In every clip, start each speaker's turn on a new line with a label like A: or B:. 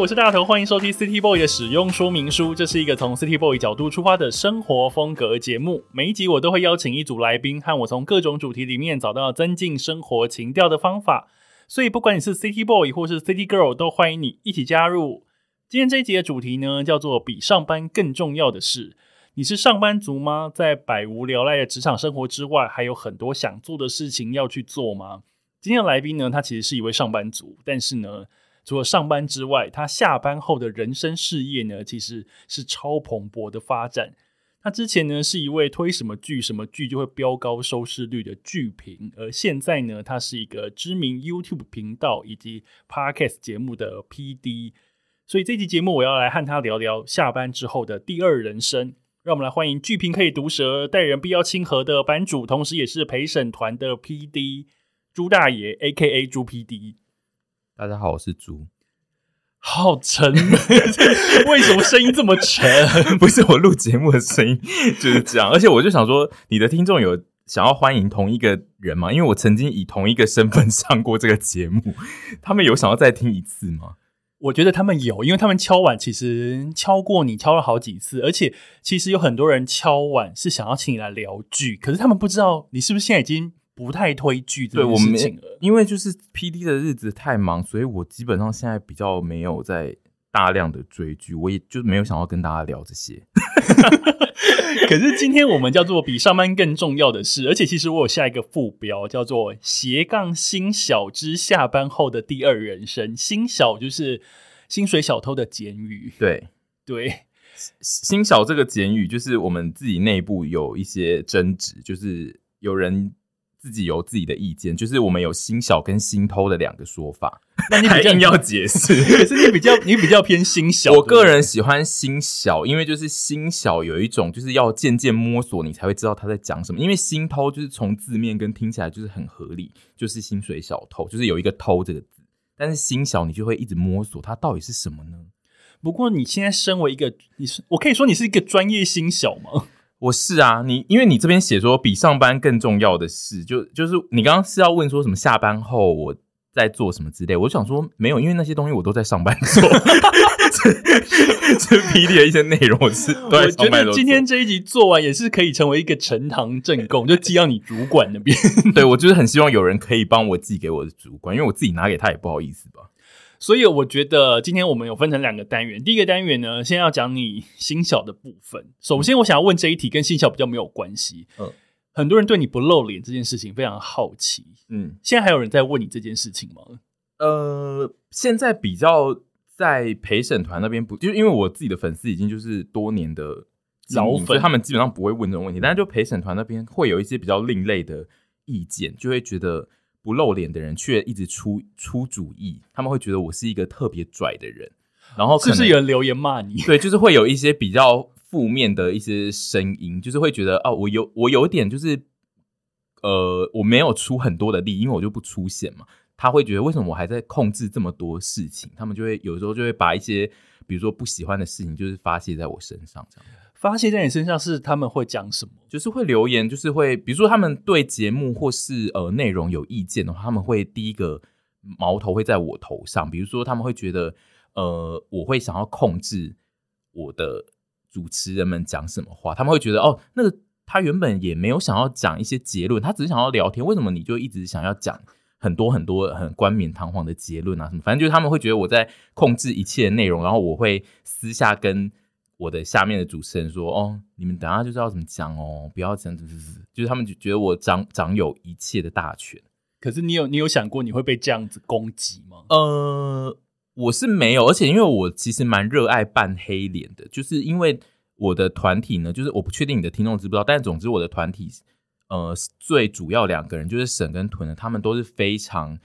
A: 我是大头，欢迎收听 City Boy 的使用说明书。这是一个从 City Boy 角度出发的生活风格节目。每一集我都会邀请一组来宾，和我从各种主题里面找到增进生活情调的方法。所以，不管你是 City Boy 或是 City Girl，都欢迎你一起加入。今天这一集的主题呢，叫做“比上班更重要的事”。你是上班族吗？在百无聊赖的职场生活之外，还有很多想做的事情要去做吗？今天的来宾呢，他其实是一位上班族，但是呢，除了上班之外，他下班后的人生事业呢，其实是超蓬勃的发展。他之前呢是一位推什么剧什么剧就会飙高收视率的剧评，而现在呢，他是一个知名 YouTube 频道以及 Podcast 节目的 PD。所以这期节目我要来和他聊聊下班之后的第二人生。让我们来欢迎剧评可以毒舌、待人必要亲和的版主，同时也是陪审团的 PD 朱大爷 （A.K.A. 朱 PD）。
B: 大家好，我是猪。
A: 好沉，为什么声音这么沉？
B: 不是我录节目的声音就是这样，而且我就想说，你的听众有想要欢迎同一个人吗？因为我曾经以同一个身份上过这个节目，他们有想要再听一次吗？
A: 我觉得他们有，因为他们敲碗，其实敲过你敲了好几次，而且其实有很多人敲碗是想要请你来聊剧，可是他们不知道你是不是现在已经。不太推剧这件事情了，
B: 因为就是 PD 的日子太忙，所以我基本上现在比较没有在大量的追剧，我也就没有想要跟大家聊这些。
A: 可是今天我们叫做比上班更重要的事，而且其实我有下一个副标叫做斜杠新小之下班后的第二人生。新小就是薪水小偷的简语，
B: 对
A: 对，
B: 新小这个简语就是我们自己内部有一些争执，就是有人。自己有自己的意见，就是我们有心小跟心偷的两个说法。
A: 那你比较
B: 要解释，
A: 可是你比较你比较偏心小。
B: 我个人喜欢心小，因为就是心小有一种就是要渐渐摸索，你才会知道他在讲什么。因为心偷就是从字面跟听起来就是很合理，就是薪水小偷，就是有一个偷这个字。但是心小你就会一直摸索，它到底是什么呢？
A: 不过你现在身为一个，你是我可以说你是一个专业心小吗？
B: 我是啊，你因为你这边写说比上班更重要的事，就就是你刚刚是要问说什么下班后我在做什么之类，我想说没有，因为那些东西我都在上班做，这这 PD 的一些内容我是 都在。
A: 我觉得今天这一集做完也是可以成为一个呈堂证供，就寄到你主管那边。
B: 对，我就是很希望有人可以帮我寄给我的主管，因为我自己拿给他也不好意思吧。
A: 所以我觉得今天我们有分成两个单元。第一个单元呢，先要讲你心小的部分。首先，我想要问这一题跟心小比较没有关系。嗯，很多人对你不露脸这件事情非常好奇。嗯，现在还有人在问你这件事情吗？
B: 呃，现在比较在陪审团那边不，就是因为我自己的粉丝已经就是多年的老粉，所以他们基本上不会问这种问题。但是就陪审团那边会有一些比较另类的意见，就会觉得。不露脸的人却一直出出主意，他们会觉得我是一个特别拽的人，然后可
A: 是不是有人留言骂你？
B: 对，就是会有一些比较负面的一些声音，就是会觉得哦，我有我有点就是呃，我没有出很多的力，因为我就不出现嘛。他会觉得为什么我还在控制这么多事情？他们就会有时候就会把一些比如说不喜欢的事情，就是发泄在我身上，这样。
A: 发泄在你身上是他们会讲什么？
B: 就是会留言，就是会，比如说他们对节目或是呃内容有意见的话，他们会第一个矛头会在我头上。比如说他们会觉得，呃，我会想要控制我的主持人们讲什么话。他们会觉得，哦，那个他原本也没有想要讲一些结论，他只是想要聊天。为什么你就一直想要讲很多很多很冠冕堂皇的结论啊？什么？反正就是他们会觉得我在控制一切的内容，然后我会私下跟。我的下面的主持人说：“哦，你们等下就知道怎么讲哦，不要这样子，就是他们就觉得我掌掌有一切的大权。
A: 可是你有你有想过你会被这样子攻击吗？
B: 呃，我是没有，而且因为我其实蛮热爱扮黑脸的，就是因为我的团体呢，就是我不确定你的听众知不知道，但总之我的团体，呃，最主要两个人就是沈跟屯的，他们都是非常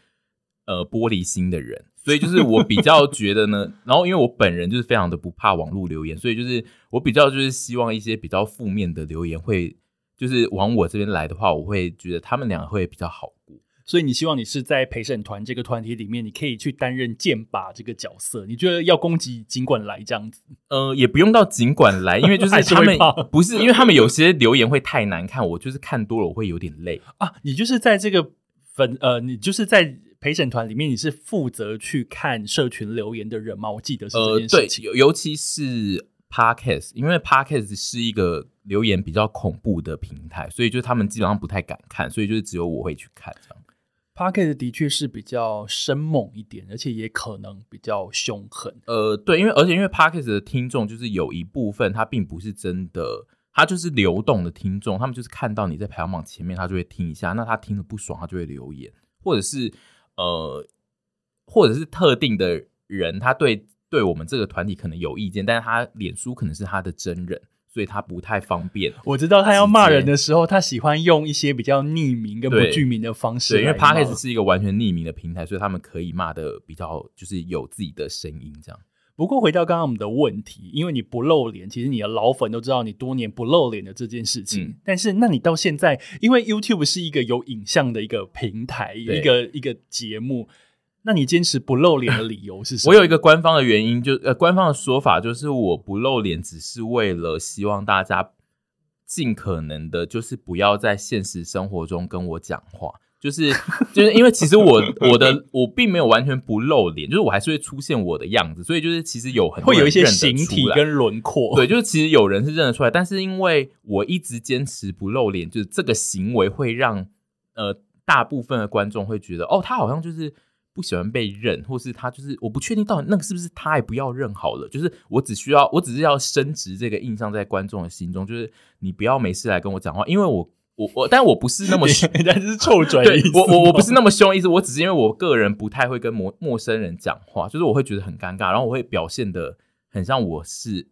B: 呃玻璃心的人。”所以就是我比较觉得呢，然后因为我本人就是非常的不怕网络留言，所以就是我比较就是希望一些比较负面的留言会就是往我这边来的话，我会觉得他们俩会比较好过。
A: 所以你希望你是在陪审团这个团体里面，你可以去担任剑拔这个角色。你觉得要攻击尽管来这样子？
B: 呃，也不用到尽管来，因为就 是他们不是，因为他们有些留言会太难看，我就是看多了我会有点累
A: 啊。你就是在这个粉呃，你就是在陪审团里面，你是负责去看社群留言的人吗？我记得是这件事情，
B: 呃、对，尤其是 Podcast，因为 Podcast 是一个留言比较恐怖的平台，所以就他们基本上不太敢看，所以就是只有我会去看这样。
A: Podcast 的确是比较生猛一点，而且也可能比较凶狠。
B: 呃，对，因为而且因为 Podcast 的听众就是有一部分他并不是真的，他就是流动的听众，他们就是看到你在排行榜前面，他就会听一下，那他听了不爽，他就会留言，或者是呃，或者是特定的人，他对对我们这个团体可能有意见，但是他脸书可能是他的真人。所以他不太方便。
A: 我知道他要骂人的时候，他喜欢用一些比较匿名跟不具名的方式。
B: 对，因为 Podcast 是一个完全匿名的平台，所以他们可以骂的比较就是有自己的声音这样。
A: 不过回到刚刚我们的问题，因为你不露脸，其实你的老粉都知道你多年不露脸的这件事情。嗯、但是，那你到现在，因为 YouTube 是一个有影像的一个平台，一个一个节目。那你坚持不露脸的理由是什么？
B: 我有一个官方的原因，就呃，官方的说法就是我不露脸，只是为了希望大家尽可能的，就是不要在现实生活中跟我讲话，就是就是因为其实我我的我并没有完全不露脸，就是我还是会出现我的样子，所以就是其实有很多会有一些形体
A: 跟轮廓，
B: 对，就是其实有人是认得出来，但是因为我一直坚持不露脸，就是这个行为会让呃大部分的观众会觉得，哦，他好像就是。不喜欢被认，或是他就是我不确定到底那个是不是他，也不要认好了。就是我只需要，我只是要升值这个印象在观众的心中。就是你不要没事来跟我讲话，因为我我我，但我不是那么凶，
A: 但是臭拽的意思。
B: 我我我不是那么凶的意思，我只是因为我个人不太会跟陌陌生人讲话，就是我会觉得很尴尬，然后我会表现的很像我是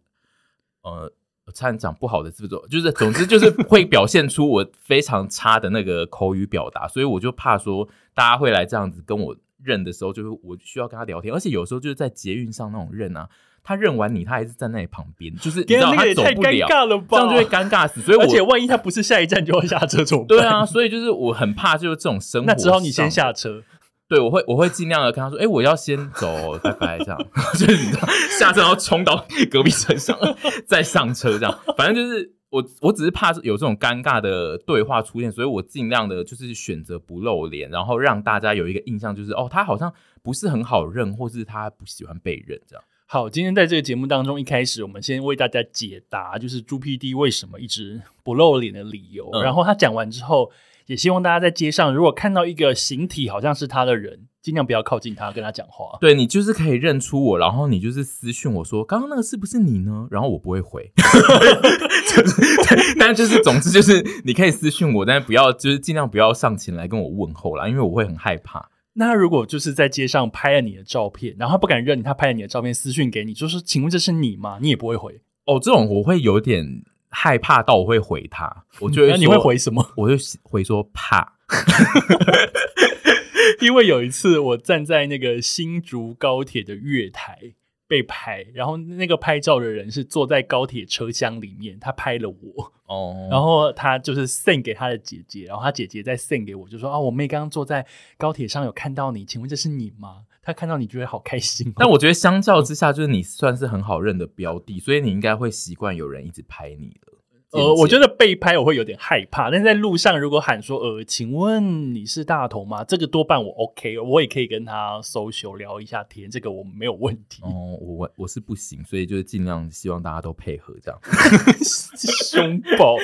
B: 呃，我差点讲不好的字，就是总之就是会表现出我非常差的那个口语表达，所以我就怕说大家会来这样子跟我。认的时候，就是我需要跟他聊天，而且有时候就是在捷运上那种认啊，他认完你，他还是站在你旁边，就是你知道他走不了，这样就会尴尬死。所以，
A: 而且万一他不是下一站就要下车 怎么办？
B: 对啊，所以就是我很怕，就是这种生活。
A: 那只好你先下车。
B: 对，我会我会尽量的跟他说，哎、欸，我要先走，拜拜，这样 就是你知道，下车然后冲到隔壁车上 再上车，这样，反正就是。我我只是怕有这种尴尬的对话出现，所以我尽量的就是选择不露脸，然后让大家有一个印象，就是哦，他好像不是很好认，或是他不喜欢被认这样。
A: 好，今天在这个节目当中，一开始我们先为大家解答，就是猪 PD 为什么一直不露脸的理由。嗯、然后他讲完之后，也希望大家在街上如果看到一个形体好像是他的人。尽量不要靠近他，跟他讲话。
B: 对，你就是可以认出我，然后你就是私讯我说，刚刚那个是不是你呢？然后我不会回，就是对，但就是总之就是你可以私讯我，但是不要就是尽量不要上前来跟我问候啦，因为我会很害怕。
A: 那他如果就是在街上拍了你的照片，然后他不敢认你，他拍了你的照片私讯给你，就是请问这是你吗？你也不会回
B: 哦。这种我会有点害怕到我会回他，我觉得
A: 那你会回什么？
B: 我就回说怕。
A: 因为有一次我站在那个新竹高铁的月台被拍，然后那个拍照的人是坐在高铁车厢里面，他拍了我哦，然后他就是 send 给他的姐姐，然后他姐姐再 send 给我，就说啊，我妹刚刚坐在高铁上有看到你，请问这是你吗？他看到你觉得好开心哦。
B: 但我觉得相较之下，就是你算是很好认的标的，所以你应该会习惯有人一直拍你的。
A: 呃，我觉得被拍我会有点害怕，但是在路上如果喊说，呃，请问你是大头吗？这个多半我 OK，我也可以跟他 social 聊一下天，这个我没有问题。
B: 哦，我我是不行，所以就是尽量希望大家都配合这样。
A: 凶暴。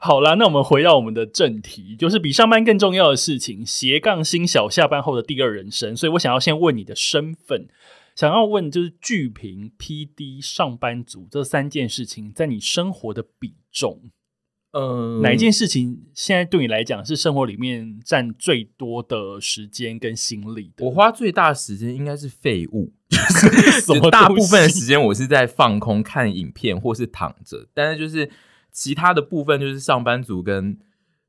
A: 好啦，那我们回到我们的正题，就是比上班更重要的事情——斜杠新小下班后的第二人生。所以我想要先问你的身份。想要问就是剧评、PD、上班族这三件事情在你生活的比重，呃，哪一件事情现在对你来讲是生活里面占最多的时间跟心力的？
B: 我花最大的时间应该是废物，就是大部分的时间我是在放空看影片或是躺着，但是就是其他的部分就是上班族跟。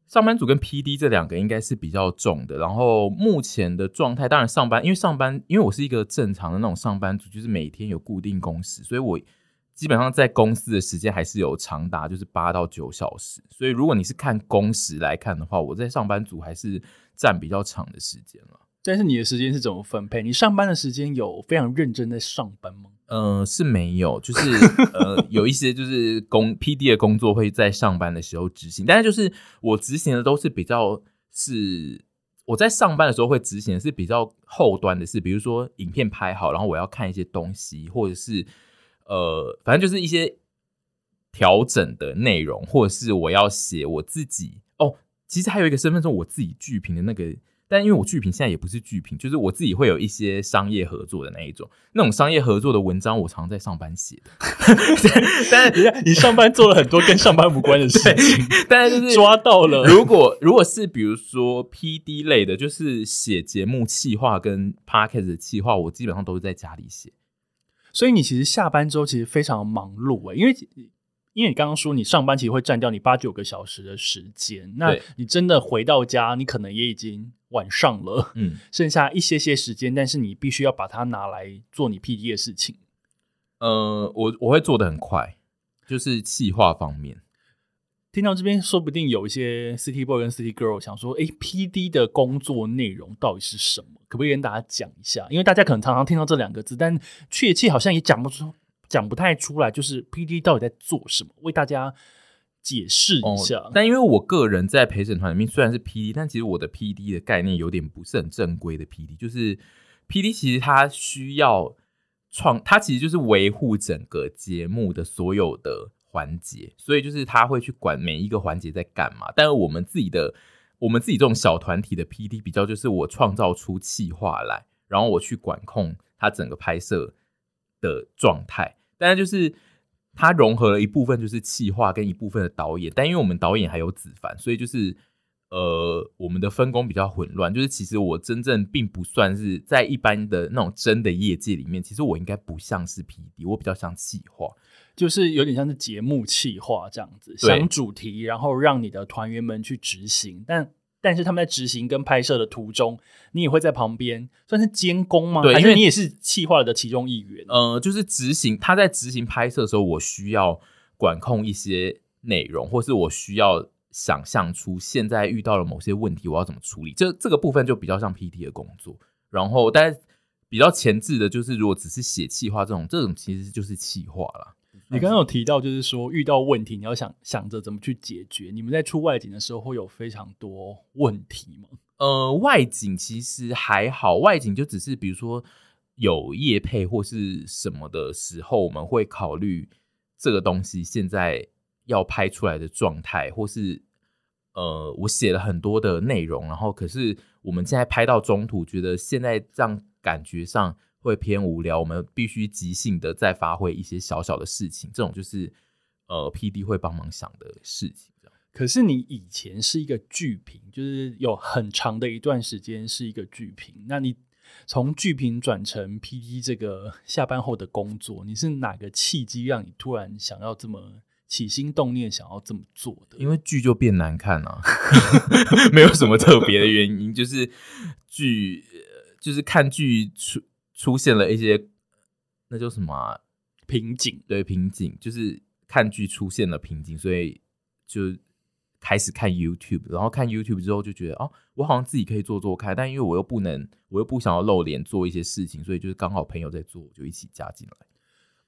B: 上班族跟 PD 这两个应该是比较重的，然后目前的状态，当然上班，因为上班，因为我是一个正常的那种上班族，就是每天有固定工时，所以我基本上在公司的时间还是有长达就是八到九小时。所以如果你是看工时来看的话，我在上班族还是占比较长的时间了。
A: 但是你的时间是怎么分配？你上班的时间有非常认真在上班吗？
B: 呃，是没有，就是 呃，有一些就是工 PD 的工作会在上班的时候执行，但是就是我执行的都是比较是我在上班的时候会执行的是比较后端的事，比如说影片拍好，然后我要看一些东西，或者是呃，反正就是一些调整的内容，或者是我要写我自己哦，其实还有一个身份证，我自己剧评的那个。但因为我剧评现在也不是剧评，就是我自己会有一些商业合作的那一种，那种商业合作的文章，我常常在上班写的。但是
A: 你上班做了很多跟上班无关的事情，
B: 但是就是
A: 抓到了。
B: 如果如果是比如说 PD 类的，就是写节目企划跟 Podcast 的企划，我基本上都是在家里写。
A: 所以你其实下班之后其实非常忙碌诶、欸，因为。因为你刚刚说你上班其实会占掉你八九个小时的时间，那你真的回到家，你可能也已经晚上了，嗯，剩下一些些时间，但是你必须要把它拿来做你 PD 的事情。
B: 呃，我我会做的很快，就是企划方面。
A: 听到这边，说不定有一些 City Boy 跟 City Girl 想说，诶，PD 的工作内容到底是什么？可不可以跟大家讲一下？因为大家可能常常听到这两个字，但确切好像也讲不出。讲不太出来，就是 PD 到底在做什么？为大家解释一下。
B: 但因为我个人在陪审团里面虽然是 PD，但其实我的 PD 的概念有点不是很正规的 PD。就是 PD 其实它需要创，它其实就是维护整个节目的所有的环节，所以就是他会去管每一个环节在干嘛。但是我们自己的，我们自己这种小团体的 PD 比较就是我创造出企划来，然后我去管控它整个拍摄的状态，但是就是它融合了一部分就是企划跟一部分的导演，但因为我们导演还有子凡，所以就是呃我们的分工比较混乱。就是其实我真正并不算是在一般的那种真的业界里面，其实我应该不像是 PD，我比较像企划，
A: 就是有点像是节目企划这样子，想主题，然后让你的团员们去执行，但。但是他们在执行跟拍摄的途中，你也会在旁边算是监工吗？对，因为你也是企划的其中一员。
B: 呃，就是执行他在执行拍摄的时候，我需要管控一些内容，或是我需要想象出现在遇到了某些问题，我要怎么处理。这这个部分就比较像 PT 的工作。然后，但比较前置的就是，如果只是写企划这种，这种其实就是企划啦。
A: 你刚刚有提到，就是说遇到问题，你要想想着怎么去解决。你们在出外景的时候会有非常多问题吗？
B: 呃，外景其实还好，外景就只是比如说有业配或是什么的时候，我们会考虑这个东西现在要拍出来的状态，或是呃，我写了很多的内容，然后可是我们现在拍到中途，觉得现在这样感觉上。会偏无聊，我们必须即兴的再发挥一些小小的事情，这种就是呃，PD 会帮忙想的事情。
A: 可是你以前是一个剧评，就是有很长的一段时间是一个剧评，那你从剧评转成 PD 这个下班后的工作，你是哪个契机让你突然想要这么起心动念想要这么做的？
B: 因为剧就变难看了，啊，没有什么特别的原因，就是剧就是看剧出。出现了一些，那叫什么啊？
A: 瓶颈，
B: 对，瓶颈就是看剧出现了瓶颈，所以就开始看 YouTube，然后看 YouTube 之后就觉得哦，我好像自己可以做做看，但因为我又不能，我又不想要露脸做一些事情，所以就是刚好朋友在做，我就一起加进来。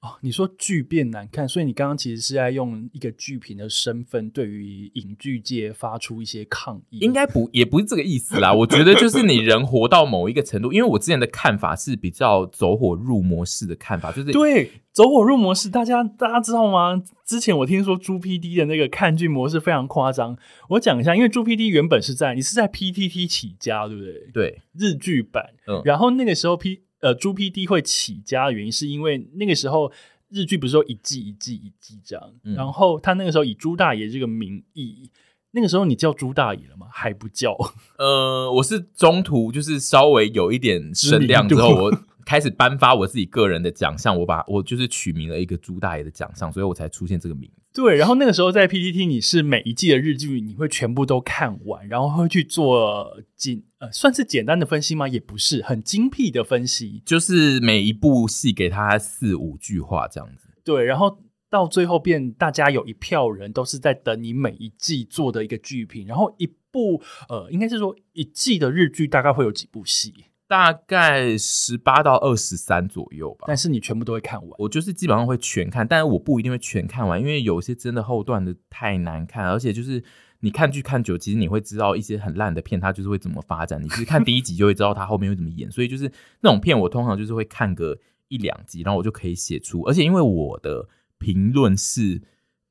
A: 哦，你说剧变难看，所以你刚刚其实是在用一个剧评的身份，对于影剧界发出一些抗议。
B: 应该不，也不是这个意思啦。我觉得就是你人活到某一个程度，因为我之前的看法是比较走火入魔式的看法，就是
A: 对走火入魔式。大家大家知道吗？之前我听说猪 PD 的那个看剧模式非常夸张。我讲一下，因为猪 PD 原本是在你是在 PTT 起家，对不对？
B: 对，
A: 日剧版。嗯，然后那个时候 P。呃，猪 PD 会起家的原因是因为那个时候日剧不是说一季一季一季这样，嗯、然后他那个时候以猪大爷这个名义，那个时候你叫朱大爷了吗？还不叫。
B: 呃，我是中途就是稍微有一点声量之后，我开始颁发我自己个人的奖项，我把我就是取名了一个朱大爷的奖项，所以我才出现这个名字。
A: 对，然后那个时候在 PTT，你是每一季的日剧，你会全部都看完，然后会去做简呃，算是简单的分析吗？也不是，很精辟的分析，
B: 就是每一部戏给他四五句话这样子。
A: 对，然后到最后变大家有一票人都是在等你每一季做的一个剧评，然后一部呃，应该是说一季的日剧大概会有几部戏？
B: 大概十八到二十三左右吧。
A: 但是你全部都会看完？
B: 我就是基本上会全看，但是我不一定会全看完，因为有些真的后段的太难看，而且就是你看剧看久，其实你会知道一些很烂的片，它就是会怎么发展。你其实看第一集就会知道它后面会怎么演，所以就是那种片，我通常就是会看个一两集，然后我就可以写出。而且因为我的评论是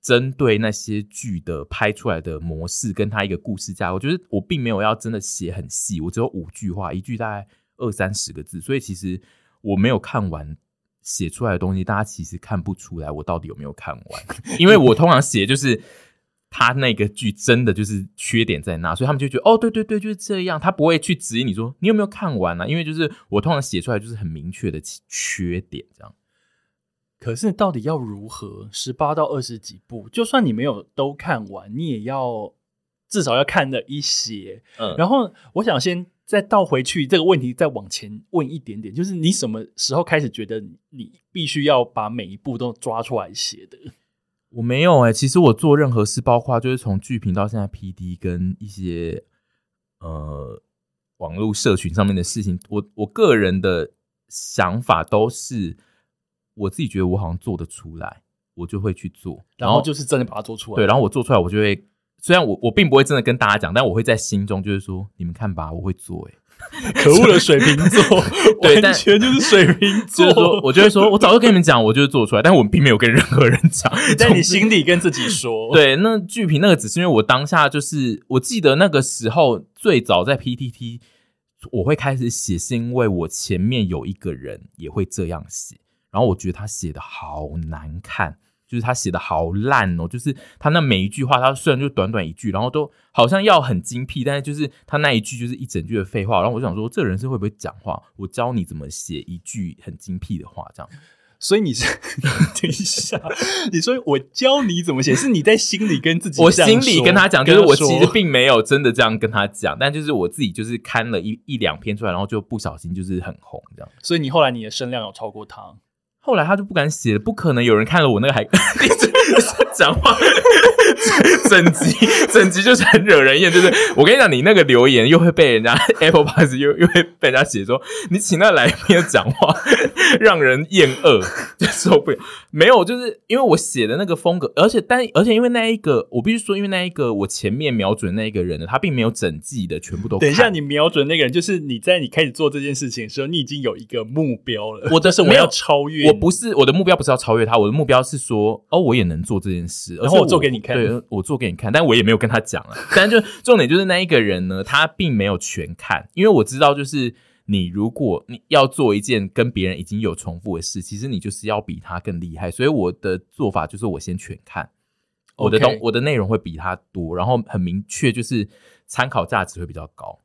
B: 针对那些剧的拍出来的模式，跟它一个故事架构，我觉得我并没有要真的写很细，我只有五句话，一句大概。二三十个字，所以其实我没有看完写出来的东西，大家其实看不出来我到底有没有看完，因为我通常写就是他那个剧真的就是缺点在那，所以他们就觉得哦，对对对，就是这样，他不会去质疑你说你有没有看完啊，因为就是我通常写出来就是很明确的缺点这样。
A: 可是到底要如何十八到二十几部，就算你没有都看完，你也要至少要看了一些。嗯，然后我想先。再倒回去这个问题，再往前问一点点，就是你什么时候开始觉得你必须要把每一部都抓出来写的？
B: 我没有哎、欸，其实我做任何事，包括就是从剧评到现在 PD 跟一些呃网络社群上面的事情，我我个人的想法都是我自己觉得我好像做得出来，我就会去做，
A: 然后就是真的把它做出来。
B: 对，然后我做出来，我就会。虽然我我并不会真的跟大家讲，但我会在心中就是说，你们看吧，我会做哎，
A: 可恶的水瓶座，对，完全就是水瓶座。
B: 就是说，我就会说，我早就跟你们讲，我就是做出来，但我并没有跟任何人讲，
A: 在你心里跟自己说。
B: 对，那剧评那个只是因为我当下就是，我记得那个时候最早在 PTT 我会开始写，是因为我前面有一个人也会这样写，然后我觉得他写的好难看。就是他写的好烂哦，就是他那每一句话，他虽然就短短一句，然后都好像要很精辟，但是就是他那一句就是一整句的废话。然后我就想说，这个人是会不会讲话？我教你怎么写一句很精辟的话，这样。
A: 所以你是 等一下，你说我教你怎么写，是你在心里跟自己，
B: 我心里跟他讲，就是我其实并没有真的这样跟他讲，但就是我自己就是看了一一两篇出来，然后就不小心就是很红这样。
A: 所以你后来你的声量有超过他。
B: 后来他就不敢写了，不可能有人看了我那个还一直 讲话，整集整集就是很惹人厌。就是我跟你讲，你那个留言又会被人家 Apple Pass 又又会被人家写说你请那来宾讲话让人厌恶，就受不了。没有，就是因为我写的那个风格，而且但而且因为那一个，我必须说，因为那一个我前面瞄准那一个人呢，他并没有整季的全部都。
A: 等一下，你瞄准那个人，就是你在你开始做这件事情的时候，你已经有一个目标了。我的是我要超越。
B: 我不是我的目标，不是要超越他。我的目标是说，哦，我也能做这件事，
A: 然后我做给你看。
B: 对，我做给你看，但我也没有跟他讲了。但就重点就是那一个人呢，他并没有全看，因为我知道，就是你如果你要做一件跟别人已经有重复的事，其实你就是要比他更厉害。所以我的做法就是我先全看，我的东.我的内容会比他多，然后很明确，就是参考价值会比较高。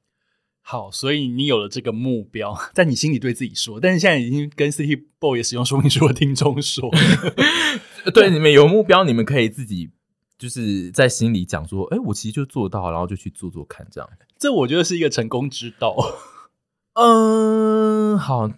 A: 好，所以你有了这个目标，在你心里对自己说，但是现在已经跟 City Boy 使用说明书的听众说，
B: 对，你们有目标，你们可以自己就是在心里讲说，哎，我其实就做到，然后就去做做看，这样。
A: 这我觉得是一个成功之道。
B: 嗯，好，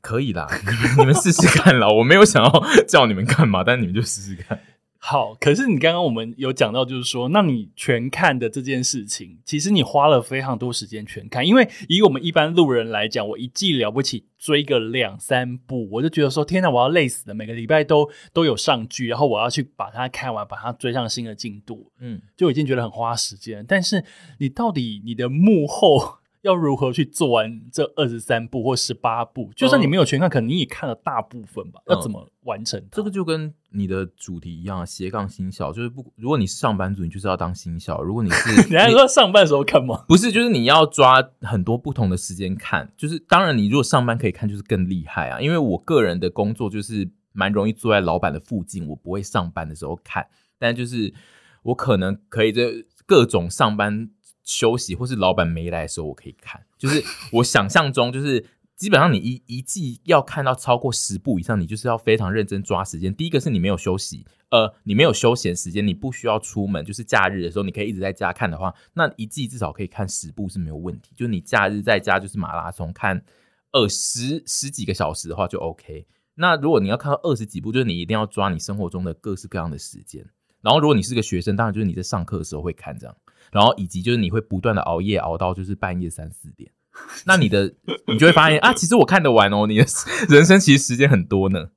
B: 可以啦，你们你们试试看啦。我没有想要叫你们干嘛，但你们就试试看。
A: 好，可是你刚刚我们有讲到，就是说，那你全看的这件事情，其实你花了非常多时间全看。因为以我们一般路人来讲，我一季了不起追个两三部，我就觉得说，天哪，我要累死了！每个礼拜都都有上剧，然后我要去把它看完，把它追上新的进度，嗯，就已经觉得很花时间。但是你到底你的幕后？要如何去做完这二十三部或十八部？就算你没有全看，可能你也看了大部分吧。要怎么完成？
B: 这个就跟你的主题一样，斜杠新小就是不。如果你是上班族，你就是要当新小；如果你是，
A: 你还说上班时候看吗？
B: 不是，就是你要抓很多不同的时间看。就是当然，你如果上班可以看，就是更厉害啊。因为我个人的工作就是蛮容易坐在老板的附近，我不会上班的时候看，但就是我可能可以在各种上班。休息或是老板没来的时候，我可以看。就是我想象中，就是基本上你一一季要看到超过十部以上，你就是要非常认真抓时间。第一个是你没有休息，呃，你没有休闲时间，你不需要出门，就是假日的时候你可以一直在家看的话，那一季至少可以看十部是没有问题。就是你假日在家就是马拉松看二十十几个小时的话就 OK。那如果你要看到二十几部，就是你一定要抓你生活中的各式各样的时间。然后如果你是个学生，当然就是你在上课的时候会看这样。然后以及就是你会不断的熬夜熬到就是半夜三四点，那你的你就会发现啊，其实我看得完哦，你的 人生其实时间很多呢。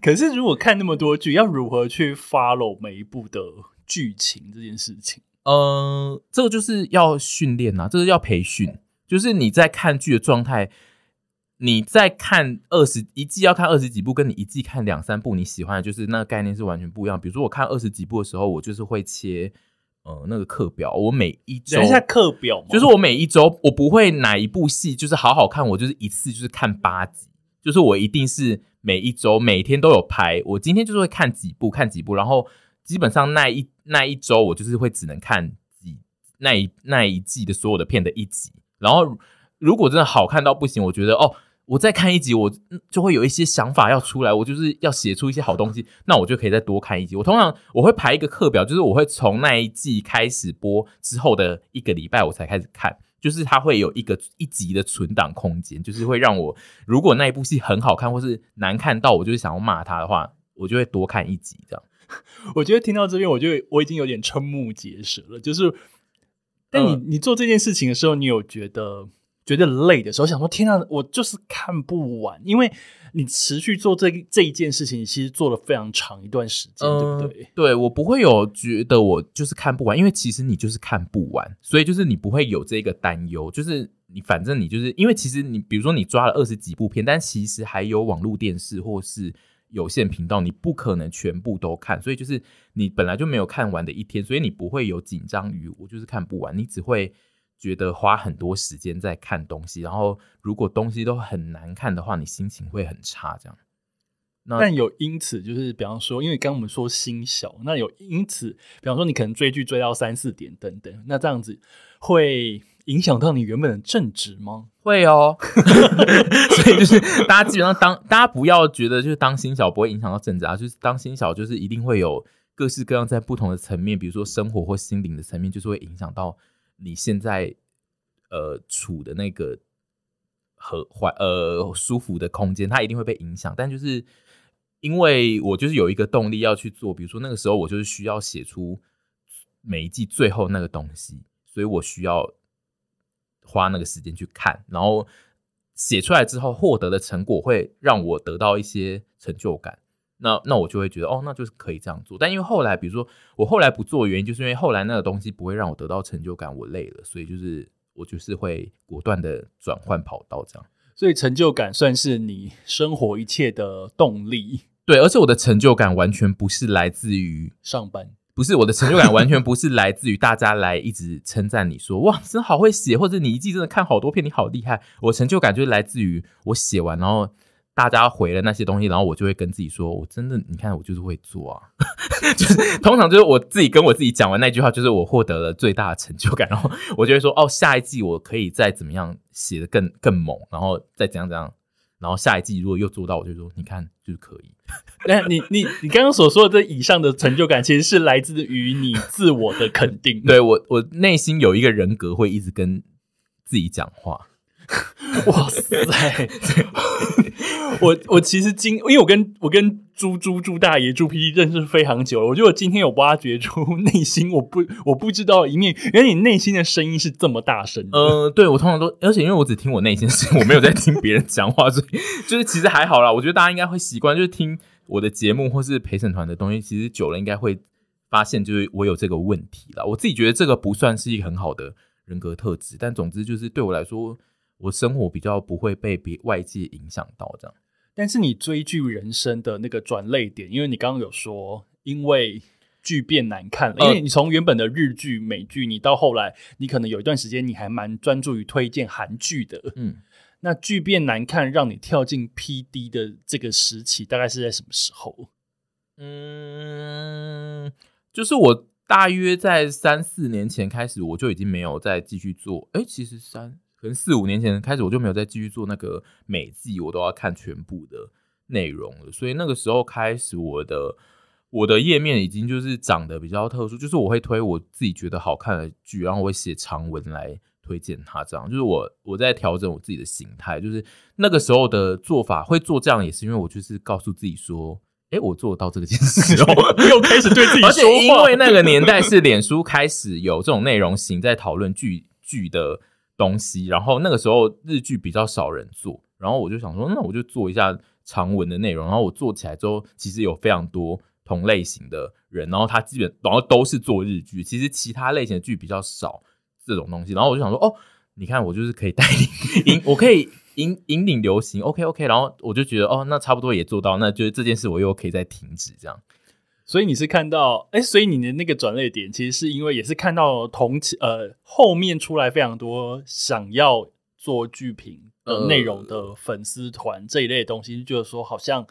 A: 可是如果看那么多剧，要如何去 follow 每一部的剧情这件事情？
B: 呃，这个就是要训练啊，这个要培训，就是你在看剧的状态。你在看二十一季要看二十几部，跟你一季看两三部你喜欢的，就是那个概念是完全不一样。比如说我看二十几部的时候，我就是会切呃那个课表，我每一周
A: 等一下课表，
B: 就是我每一周我不会哪一部戏就是好好看，我就是一次就是看八集，就是我一定是每一周每天都有拍，我今天就是会看几部看几部，然后基本上那一那一周我就是会只能看几那一那一季的所有的片的一集，然后如果真的好看到不行，我觉得哦。我再看一集，我就会有一些想法要出来，我就是要写出一些好东西，那我就可以再多看一集。我通常我会排一个课表，就是我会从那一季开始播之后的一个礼拜我才开始看，就是它会有一个一集的存档空间，就是会让我如果那一部戏很好看或是难看到我就是想要骂他的话，我就会多看一集这样。
A: 我觉得听到这边，我就我已经有点瞠目结舌了。就是，但你、呃、你做这件事情的时候，你有觉得？觉得累的时候，想说天啊，我就是看不完，因为你持续做这这一件事情，你其实做了非常长一段时间，对不对？
B: 呃、对，我不会有觉得我就是看不完，因为其实你就是看不完，所以就是你不会有这个担忧，就是你反正你就是因为其实你比如说你抓了二十几部片，但其实还有网络电视或是有线频道，你不可能全部都看，所以就是你本来就没有看完的一天，所以你不会有紧张于我就是看不完，你只会。觉得花很多时间在看东西，然后如果东西都很难看的话，你心情会很差。这样，
A: 那但有因此就是，比方说，因为刚刚我们说心小，那有因此，比方说你可能追剧追到三四点等等，那这样子会影响到你原本的正直吗？
B: 会哦，所以就是大家基本上当大家不要觉得就是当心小不会影响到正直啊，就是当心小就是一定会有各式各样在不同的层面，比如说生活或心灵的层面，就是会影响到。你现在呃处的那个和缓呃舒服的空间，它一定会被影响。但就是因为我就是有一个动力要去做，比如说那个时候我就是需要写出每一季最后那个东西，所以我需要花那个时间去看，然后写出来之后获得的成果会让我得到一些成就感。那那我就会觉得哦，那就是可以这样做。但因为后来，比如说我后来不做原因，就是因为后来那个东西不会让我得到成就感，我累了，所以就是我就是会果断的转换跑道这样。
A: 所以成就感算是你生活一切的动力。
B: 对，而且我的成就感完全不是来自于
A: 上班，
B: 不是我的成就感完全不是来自于大家来一直称赞你说哇，真好会写，或者你一季真的看好多片，你好厉害。我成就感就是来自于我写完然后。大家回了那些东西，然后我就会跟自己说：“我真的，你看我就是会做啊。”就是通常就是我自己跟我自己讲完那句话，就是我获得了最大的成就感。然后我就会说：“哦，下一季我可以再怎么样写的更更猛，然后再怎样怎样。然后下一季如果又做到，我就说你看就是可以。
A: 那你你你刚刚所说的这以上的成就感，其实是来自于你自我的肯定。
B: 对我，我内心有一个人格会一直跟自己讲话。
A: 哇塞！我我其实今，因为我跟我跟朱朱朱大爷朱 PD 认识非常久了，我觉得我今天有挖掘出 内心我不我不知道一面，原来你内心的声音是这么大声。
B: 呃，对，我通常都，而且因为我只听我内心声音，我没有在听别人讲话，所以就是其实还好啦。我觉得大家应该会习惯，就是听我的节目或是陪审团的东西，其实久了应该会发现，就是我有这个问题啦。我自己觉得这个不算是一个很好的人格特质，但总之就是对我来说。我生活比较不会被别外界影响到这样，
A: 但是你追剧人生的那个转泪点，因为你刚刚有说，因为剧变难看了，因为你从原本的日剧、美剧，你到后来，你可能有一段时间你还蛮专注于推荐韩剧的，嗯，那剧变难看，让你跳进 PD 的这个时期，大概是在什么时候？
B: 嗯，就是我大约在三四年前开始，我就已经没有再继续做，哎、欸，其实三。可能四五年前开始，我就没有再继续做那个每季我都要看全部的内容了。所以那个时候开始，我的我的页面已经就是长得比较特殊，就是我会推我自己觉得好看的剧，然后我会写长文来推荐他这样。就是我我在调整我自己的形态，就是那个时候的做法会做这样，也是因为我就是告诉自己说，哎，我做得到这个件事，哦，
A: 又开始对自己说话。而且
B: 因为那个年代 是脸书开始有这种内容型在讨论剧剧的东西，然后那个时候日剧比较少人做，然后我就想说，那我就做一下长文的内容。然后我做起来之后，其实有非常多。同类型的人，然后他基本然后都是做日剧，其实其他类型的剧比较少这种东西。然后我就想说，哦，你看我就是可以带领引，我可以引引领流行，OK OK。然后我就觉得，哦，那差不多也做到，那就是这件事我又可以再停止这样。
A: 所以你是看到，哎，所以你的那个转捩点，其实是因为也是看到同期呃后面出来非常多想要做剧评的内容的粉丝团、呃、这一类的东西，就觉得说好像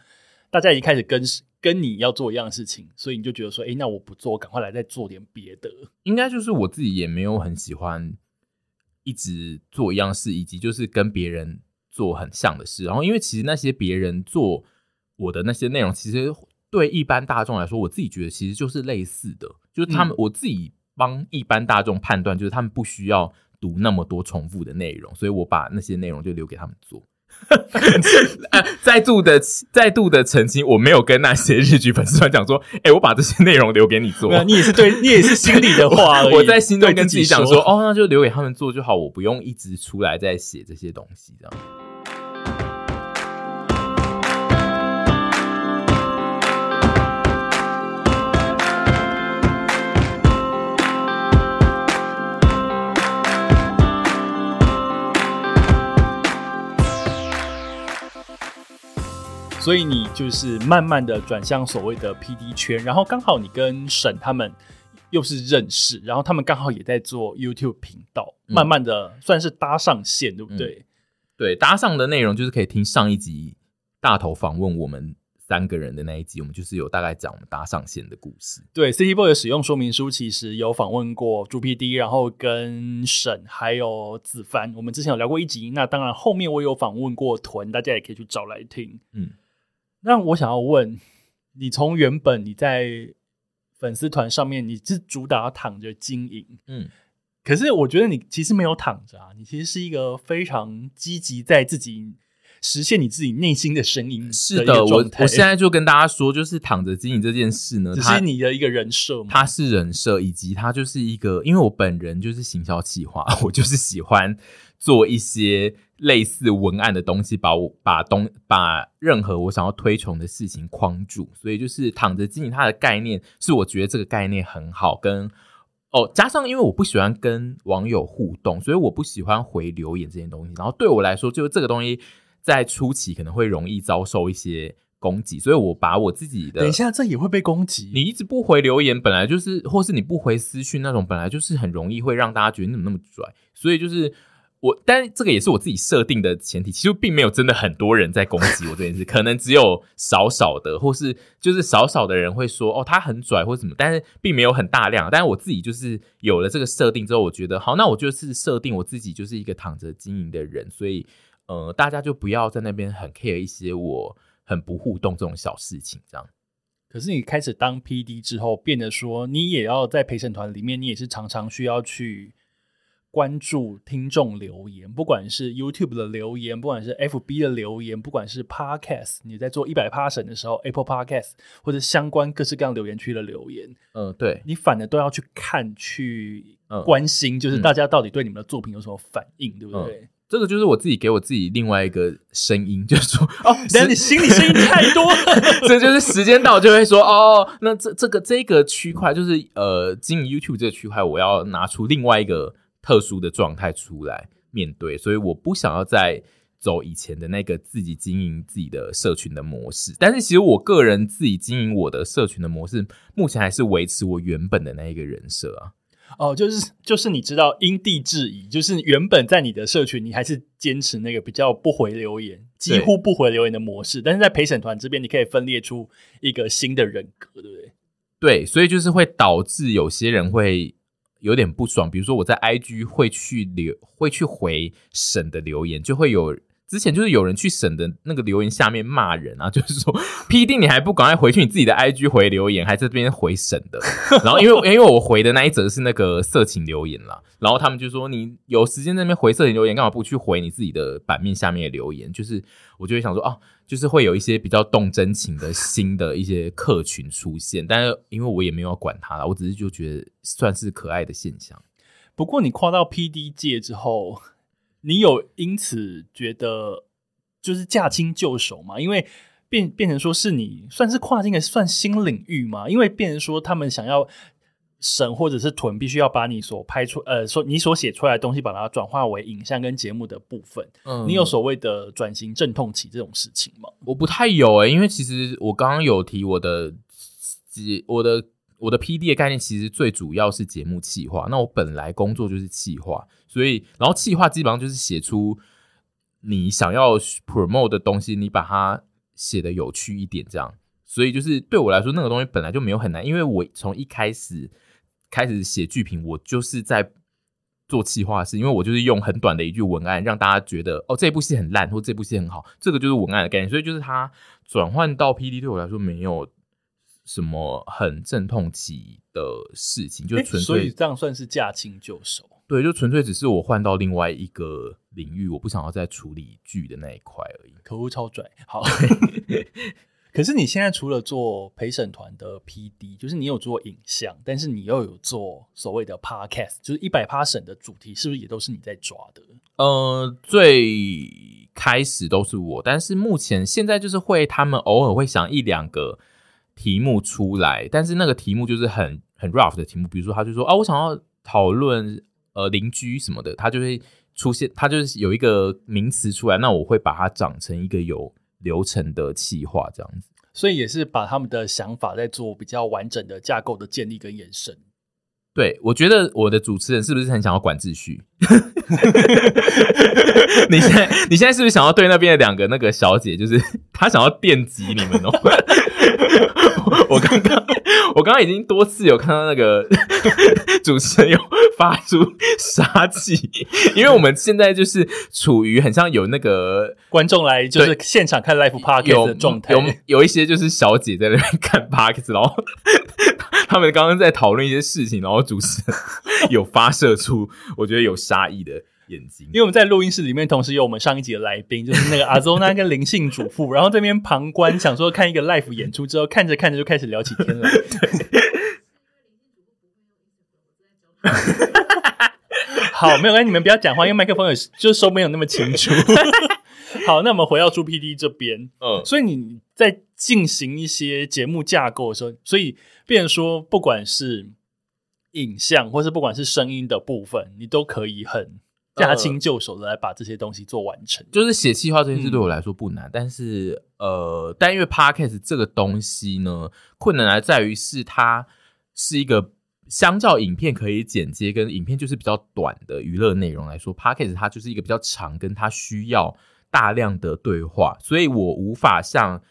A: 大家已经开始跟。跟你要做一样的事情，所以你就觉得说，哎、欸，那我不做，我赶快来再做点别的。
B: 应该就是我自己也没有很喜欢一直做一样事，以及就是跟别人做很像的事。然后，因为其实那些别人做我的那些内容，其实对一般大众来说，我自己觉得其实就是类似的，就是他们、嗯、我自己帮一般大众判断，就是他们不需要读那么多重复的内容，所以我把那些内容就留给他们做。再度的再度的澄清，我没有跟那些日剧粉丝团讲说，哎、欸，我把这些内容留给你做。
A: 你也是对，你也是心里的话。
B: 我在心中跟自己讲说，哦，那就留给他们做就好，我不用一直出来再写这些东西，这样。
A: 所以你就是慢慢的转向所谓的 PD 圈，然后刚好你跟沈他们又是认识，然后他们刚好也在做 YouTube 频道，嗯、慢慢的算是搭上线，对不对？
B: 嗯、对，搭上的内容就是可以听上一集大头访问我们三个人的那一集，我们就是有大概讲我们搭上线的故事。
A: 对，City Boy 的使用说明书其实有访问过朱 PD，然后跟沈还有子帆，我们之前有聊过一集。那当然后面我有访问过屯，大家也可以去找来听。嗯。那我想要问你，从原本你在粉丝团上面你是主打躺着经营，嗯，可是我觉得你其实没有躺着啊，你其实是一个非常积极在自己实现你自己内心的声音的。
B: 是的，我我现在就跟大家说，就是躺着经营这件事呢，
A: 只是你的一个人设吗？
B: 它是人设，以及它就是一个，因为我本人就是行销企划，我就是喜欢做一些。类似文案的东西，把我把东把任何我想要推崇的事情框住，所以就是躺着经营它的概念，是我觉得这个概念很好。跟哦，加上因为我不喜欢跟网友互动，所以我不喜欢回留言这些东西。然后对我来说，就是这个东西在初期可能会容易遭受一些攻击，所以我把我自己的
A: 等一下，这也会被攻击。
B: 你一直不回留言，本来就是，或是你不回私讯那种，本来就是很容易会让大家觉得你怎么那么拽。所以就是。我，但这个也是我自己设定的前提，其实并没有真的很多人在攻击我这件事，可能只有少少的，或是就是少少的人会说哦，他很拽或什么，但是并没有很大量。但是我自己就是有了这个设定之后，我觉得好，那我就是设定我自己就是一个躺着经营的人，所以呃，大家就不要在那边很 care 一些我很不互动这种小事情，这样。
A: 可是你开始当 PD 之后，变得说你也要在陪审团里面，你也是常常需要去。关注听众留言，不管是 YouTube 的留言，不管是 FB 的留言，不管是 Podcast，你在做一百趴审的时候，Apple Podcast 或者相关各式各样留言区的留言，
B: 嗯，对，
A: 你反的都要去看、去关心，就是大家到底对你们的作品有什么反应，嗯、对不对、嗯？
B: 这个就是我自己给我自己另外一个声音，就是说，哦，
A: 但你心里声音太多了，
B: 这就是时间到就会说，哦，那这这个这个区块就是呃，经营 YouTube 这个区块，我要拿出另外一个。特殊的状态出来面对，所以我不想要再走以前的那个自己经营自己的社群的模式。但是其实我个人自己经营我的社群的模式，目前还是维持我原本的那一个人设啊。
A: 哦，就是就是你知道因地制宜，就是原本在你的社群，你还是坚持那个比较不回留言，几乎不回留言的模式。但是在陪审团这边，你可以分裂出一个新的人格，对不对？
B: 对，所以就是会导致有些人会。有点不爽，比如说我在 IG 会去留，会去回审的留言，就会有之前就是有人去审的那个留言下面骂人啊，就是说 PD 你还不赶快回去你自己的 IG 回留言，还在这边回审的。然后因为因为我回的那一则是那个色情留言啦，然后他们就说你有时间那边回色情留言，干嘛不去回你自己的版面下面的留言？就是我就会想说啊，就是会有一些比较动真情的新的一些客群出现，但是因为我也没有管他了，我只是就觉得算是可爱的现象。
A: 不过你跨到 PD 界之后。你有因此觉得就是驾轻就熟吗？因为变变成说是你算是跨境的算新领域吗？因为变成说他们想要审或者是囤，必须要把你所拍出呃说你所写出来的东西，把它转化为影像跟节目的部分。嗯，你有所谓的转型阵痛期这种事情吗？
B: 我不太有诶、欸，因为其实我刚刚有提我的我的。我的 PD 的概念其实最主要是节目企划，那我本来工作就是企划，所以然后企划基本上就是写出你想要 promote 的东西，你把它写的有趣一点，这样。所以就是对我来说，那个东西本来就没有很难，因为我从一开始开始写剧评，我就是在做企划是，因为我就是用很短的一句文案，让大家觉得哦，这部戏很烂，或这部戏很好，这个就是文案的概念。所以就是它转换到 PD 对我来说没有。什么很阵痛期的事情，就纯粹，所
A: 以这样算是驾轻就熟。
B: 对，就纯粹只是我换到另外一个领域，我不想要再处理剧的那一块而已。
A: 可恶，超拽！好，可是你现在除了做陪审团的 PD，就是你有做影像，但是你又有做所谓的 Podcast，就是一百趴审的主题，是不是也都是你在抓的？
B: 呃，最开始都是我，但是目前现在就是会，他们偶尔会想一两个。题目出来，但是那个题目就是很很 rough 的题目，比如说他就说啊，我想要讨论呃邻居什么的，他就会出现，他就是有一个名词出来，那我会把它长成一个有流程的企划这样子，
A: 所以也是把他们的想法在做比较完整的架构的建立跟延伸。
B: 对，我觉得我的主持人是不是很想要管秩序？你现在你现在是不是想要对那边的两个那个小姐，就是 她想要电击你们哦？我刚刚我刚刚已经多次有看到那个 主持人有发出杀气，因为我们现在就是处于很像有那个
A: 观众来就是现场看 live podcast 的状态，
B: 有有，有一些就是小姐在那边看 podcast，然后他们刚刚在讨论一些事情，然后主持人有发射出我觉得有杀意的。眼睛，
A: 因为我们在录音室里面，同时有我们上一集的来宾，就是那个阿周娜跟灵性主妇，然后这边旁观，想说看一个 live 演出之后，看着看着就开始聊起天来。对，好，没有关系，你们不要讲话，因为麦克风有就收没有那么清楚。好，那我们回到 PD 这边，嗯，所以你在进行一些节目架构的时候，所以变成说，不管是影像，或是不管是声音的部分，你都可以很。驾轻就熟的来把这些东西做完成，
B: 就是写企划这件事对我来说不难，嗯、但是呃，但因为 Podcast 这个东西呢，困难还在于是它是一个相较影片可以剪接跟影片就是比较短的娱乐内容来说，Podcast 它就是一个比较长，跟它需要大量的对话，所以我无法像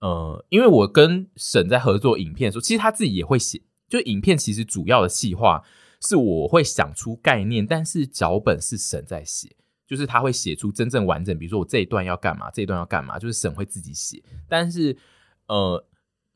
B: 呃，因为我跟沈在合作影片的时候，其实他自己也会写，就影片其实主要的企划。是我会想出概念，但是脚本是神在写，就是他会写出真正完整。比如说我这一段要干嘛，这一段要干嘛，就是神会自己写。但是呃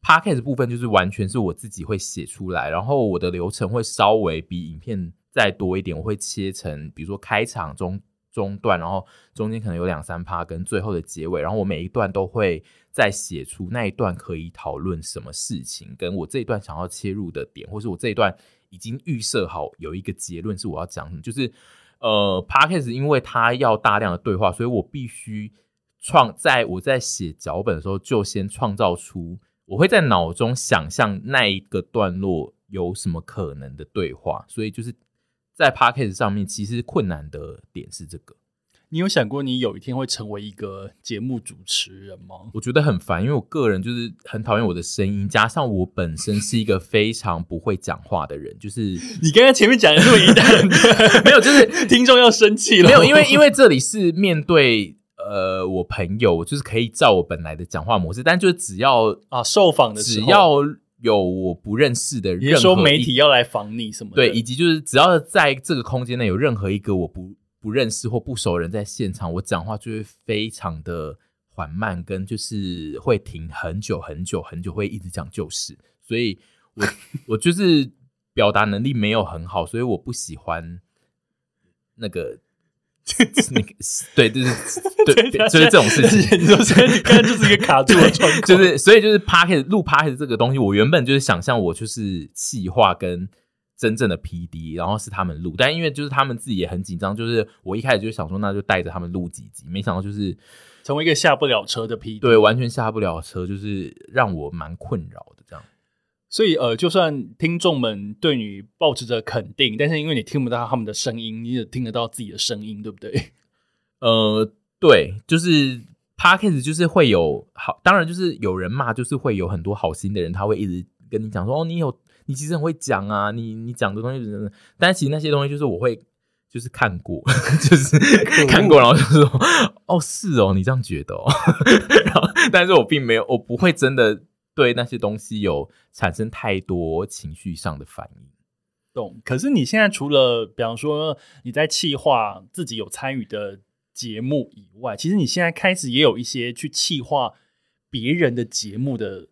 B: ，Podcast 部分就是完全是我自己会写出来，然后我的流程会稍微比影片再多一点。我会切成，比如说开场中中段，然后中间可能有两三趴跟最后的结尾，然后我每一段都会再写出那一段可以讨论什么事情，跟我这一段想要切入的点，或是我这一段。已经预设好有一个结论是我要讲什么，就是呃 p a c k e s 因为它要大量的对话，所以我必须创在我在写脚本的时候就先创造出，我会在脑中想象那一个段落有什么可能的对话，所以就是在 p a c k e s 上面其实困难的点是这个。
A: 你有想过你有一天会成为一个节目主持人吗？
B: 我觉得很烦，因为我个人就是很讨厌我的声音，加上我本身是一个非常不会讲话的人。就是
A: 你刚刚前面讲的那么一段
B: 没有，就是
A: 听众要生气了。
B: 没有，因为因为这里是面对呃我朋友，就是可以照我本来的讲话模式，但就是只要
A: 啊受访的时候，
B: 只要有我不认识的人，
A: 说媒体要来访你什么的，
B: 对，以及就是只要在这个空间内有任何一个我不。不认识或不熟人在现场，我讲话就会非常的缓慢，跟就是会停很久很久很久，会一直讲旧事，所以我 我就是表达能力没有很好，所以我不喜欢那个。那个对，就是 对，就是这种事情。
A: 你说，刚才就是一个卡住的状况，
B: 就是所以就是 Podcast 录 Podcast 这个东西，我原本就是想象我就是气化跟真正的 PD，然后是他们录，但因为就是他们自己也很紧张，就是我一开始就想说，那就带着他们录几集，没想到就是
A: 成为一个下不了车的 PD，
B: 对，完全下不了车，就是让我蛮困扰的这样。
A: 所以呃，就算听众们对你保持着肯定，但是因为你听不到他们的声音，你也听得到自己的声音，对不对？
B: 呃，对，就是 Podcast 就是会有好，当然就是有人骂，就是会有很多好心的人，他会一直跟你讲说，哦，你有，你其实很会讲啊，你你讲的东西真的，但是其实那些东西就是我会就是看过，就是看过，然后就说，哦，是哦，你这样觉得哦，然后但是我并没有，我不会真的。对那些东西有产生太多情绪上的反应，
A: 懂？可是你现在除了，比方说你在企划自己有参与的节目以外，其实你现在开始也有一些去企划别人的节目的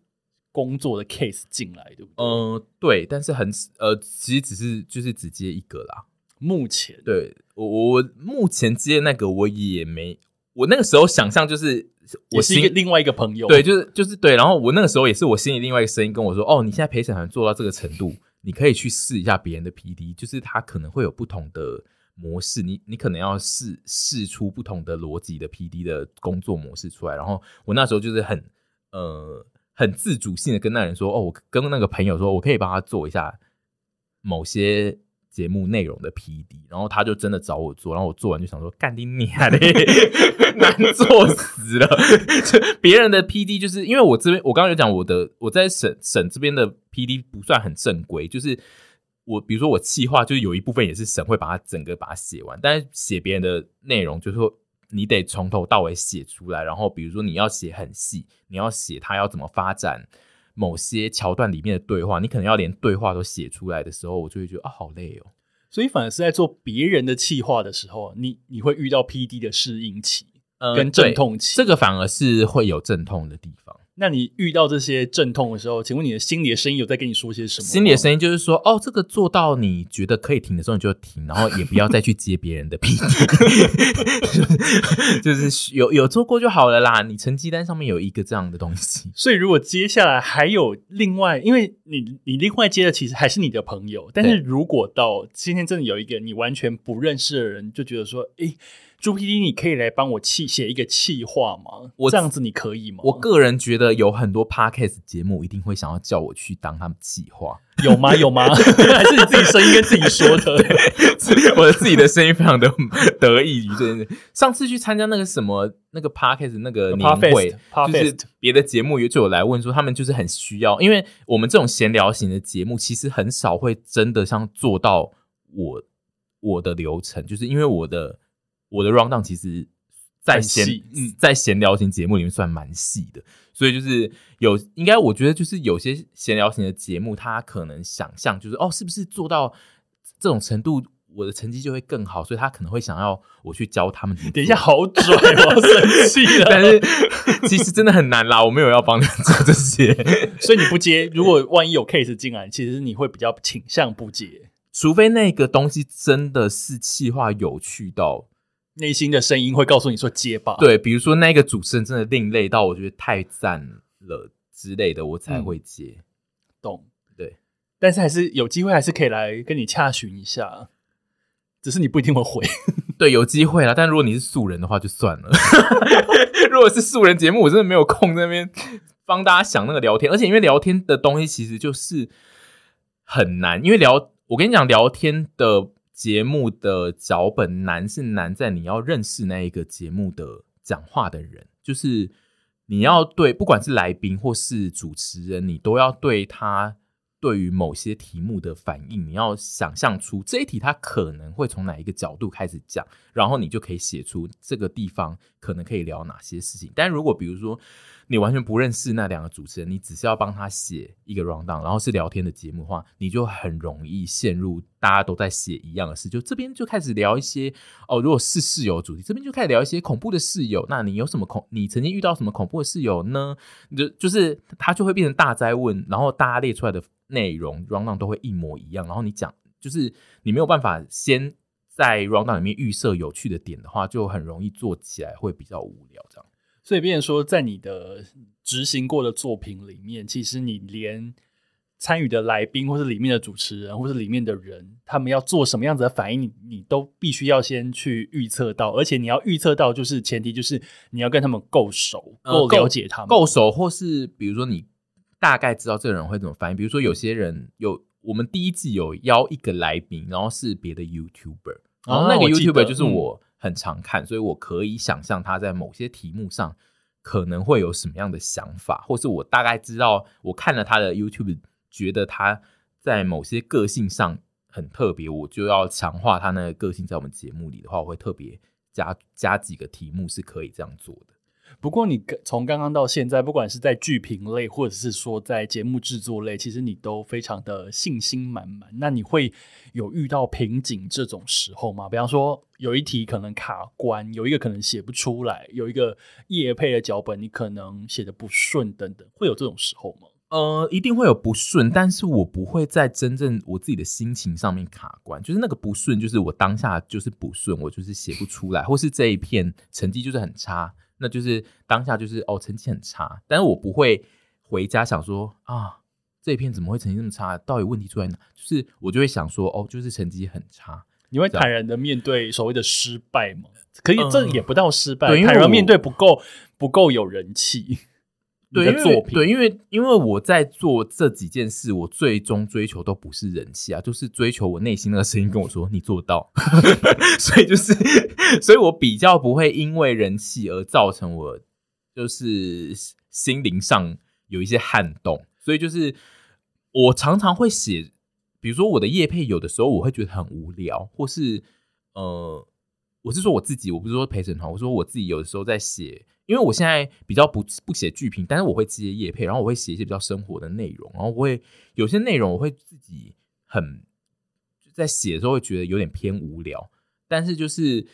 A: 工作的 case 进来，对不对？
B: 嗯、呃，对，但是很呃，其实只是就是只接一个啦。
A: 目前，
B: 对我我目前接那个我也没，我那个时候想象就是。我
A: 是一个另外一个朋友，
B: 对，就是就是对。然后我那个时候也是我心里另外一个声音跟我说：“哦，你现在陪审团做到这个程度，你可以去试一下别人的 PD，就是他可能会有不同的模式，你你可能要试试出不同的逻辑的 PD 的工作模式出来。”然后我那时候就是很呃很自主性的跟那人说：“哦，我跟那个朋友说，我可以帮他做一下某些。”节目内容的 PD，然后他就真的找我做，然后我做完就想说干你娘嘞，难做死了。别人的 PD 就是因为我这边，我刚刚有讲我的我在省省这边的 PD 不算很正规，就是我比如说我企划，就是有一部分也是省会把它整个把它写完，但是写别人的内容就是说你得从头到尾写出来，然后比如说你要写很细，你要写他要怎么发展。某些桥段里面的对话，你可能要连对话都写出来的时候，我就会觉得啊，好累哦。
A: 所以反而是在做别人的企划的时候，你你会遇到 PD 的适应期，呃，跟阵痛期，
B: 这个反而是会有阵痛的地方。
A: 那你遇到这些阵痛的时候，请问你的心里的声音有在跟你说些什么？
B: 心里的声音就是说，哦，这个做到你觉得可以停的时候你就停，然后也不要再去接别人的 PD，就是有有做过就好了啦。你成绩单上面有一个这样的东西，
A: 所以如果接下来还有另外，因为你你另外接的其实还是你的朋友，但是如果到今天真的有一个你完全不认识的人，就觉得说，诶。朱 PD，你可以来帮我气写一个气话吗？我这样子你可以吗？
B: 我个人觉得有很多 podcast 节目一定会想要叫我去当他们企划，
A: 有吗？有吗？还是你自己声音跟自己说的？
B: 我的自己的声音非常的得意于这件事。上次去参加那个什么那个 podcast 那个年会就是别的节目也就有来问说，他们就是很需要，因为我们这种闲聊型的节目，其实很少会真的像做到我我的流程，就是因为我的。我的 rundown 其实在闲嗯，在闲聊型节目里面算蛮细的，所以就是有应该我觉得就是有些闲聊型的节目，他可能想象就是哦，是不是做到这种程度，我的成绩就会更好，所以他可能会想要我去教他们。
A: 等一下，好拽，我要生气了。
B: 但是其实真的很难啦，我没有要帮你做这些，
A: 所以你不接。如果万一有 case 进来，其实你会比较倾向不接，
B: 除非那个东西真的是气话有趣到。
A: 内心的声音会告诉你说接吧，
B: 对，比如说那个主持人真的另类到我觉得太赞了之类的，我才会接。嗯、
A: 懂，
B: 对，
A: 但是还是有机会，还是可以来跟你洽询一下，只是你不一定会回。
B: 对，有机会啦，但如果你是素人的话，就算了。如果是素人节目，我真的没有空在那边帮大家想那个聊天，而且因为聊天的东西其实就是很难，因为聊，我跟你讲，聊天的。节目的脚本难是难在你要认识那一个节目的讲话的人，就是你要对，不管是来宾或是主持人，你都要对他对于某些题目的反应，你要想象出这一题它可能会从哪一个角度开始讲，然后你就可以写出这个地方可能可以聊哪些事情。但如果比如说你完全不认识那两个主持人，你只是要帮他写一个 rundown，然后是聊天的节目的话，你就很容易陷入大家都在写一样的事，就这边就开始聊一些哦，如果是室友主题，这边就开始聊一些恐怖的室友。那你有什么恐？你曾经遇到什么恐怖的室友呢？就就是他就会变成大灾问，然后大家列出来的。内容 rundown 都会一模一样，然后你讲就是你没有办法先在 rundown 里面预设有趣的点的话，就很容易做起来会比较无聊。这样，
A: 所以变成说，在你的执行过的作品里面，其实你连参与的来宾，或是里面的主持人，或是里面的人，他们要做什么样子的反应，你你都必须要先去预测到，而且你要预测到，就是前提就是你要跟他们够熟，够了解他们，
B: 够熟，或是比如说你。大概知道这个人会怎么反应，比如说有些人有，我们第一季有邀一个来宾，然后是别的 YouTuber，然后那个 YouTuber 就是我很常看，所以我可以想象他在某些题目上可能会有什么样的想法，或是我大概知道我看了他的 YouTube，觉得他在某些个性上很特别，我就要强化他那个个性，在我们节目里的话，我会特别加加几个题目是可以这样做的。
A: 不过，你从刚刚到现在，不管是在剧评类，或者是说在节目制作类，其实你都非常的信心满满。那你会有遇到瓶颈这种时候吗？比方说，有一题可能卡关，有一个可能写不出来，有一个业配的脚本你可能写得不顺，等等，会有这种时候吗？
B: 呃，一定会有不顺，但是我不会在真正我自己的心情上面卡关，就是那个不顺，就是我当下就是不顺，我就是写不出来，或是这一篇成绩就是很差。那就是当下就是哦，成绩很差，但是我不会回家想说啊，这一片怎么会成绩那么差？到底问题出在哪？就是我就会想说哦，就是成绩很差。
A: 你会坦然的面对所谓的失败吗？可以，
B: 嗯、
A: 这也不到失败，坦然面对不够不够有人气。
B: 对，因为对，因为因为我在做这几件事，我最终追求都不是人气啊，就是追求我内心那个声音跟我说你做到，所以就是，所以我比较不会因为人气而造成我就是心灵上有一些撼动，所以就是我常常会写，比如说我的业配，有的时候我会觉得很无聊，或是呃，我是说我自己，我不是说陪审团，我说我自己有的时候在写。因为我现在比较不不写剧评，但是我会接业配，然后我会写一些比较生活的内容，然后我会有些内容我会自己很在写的时候会觉得有点偏无聊，但是就是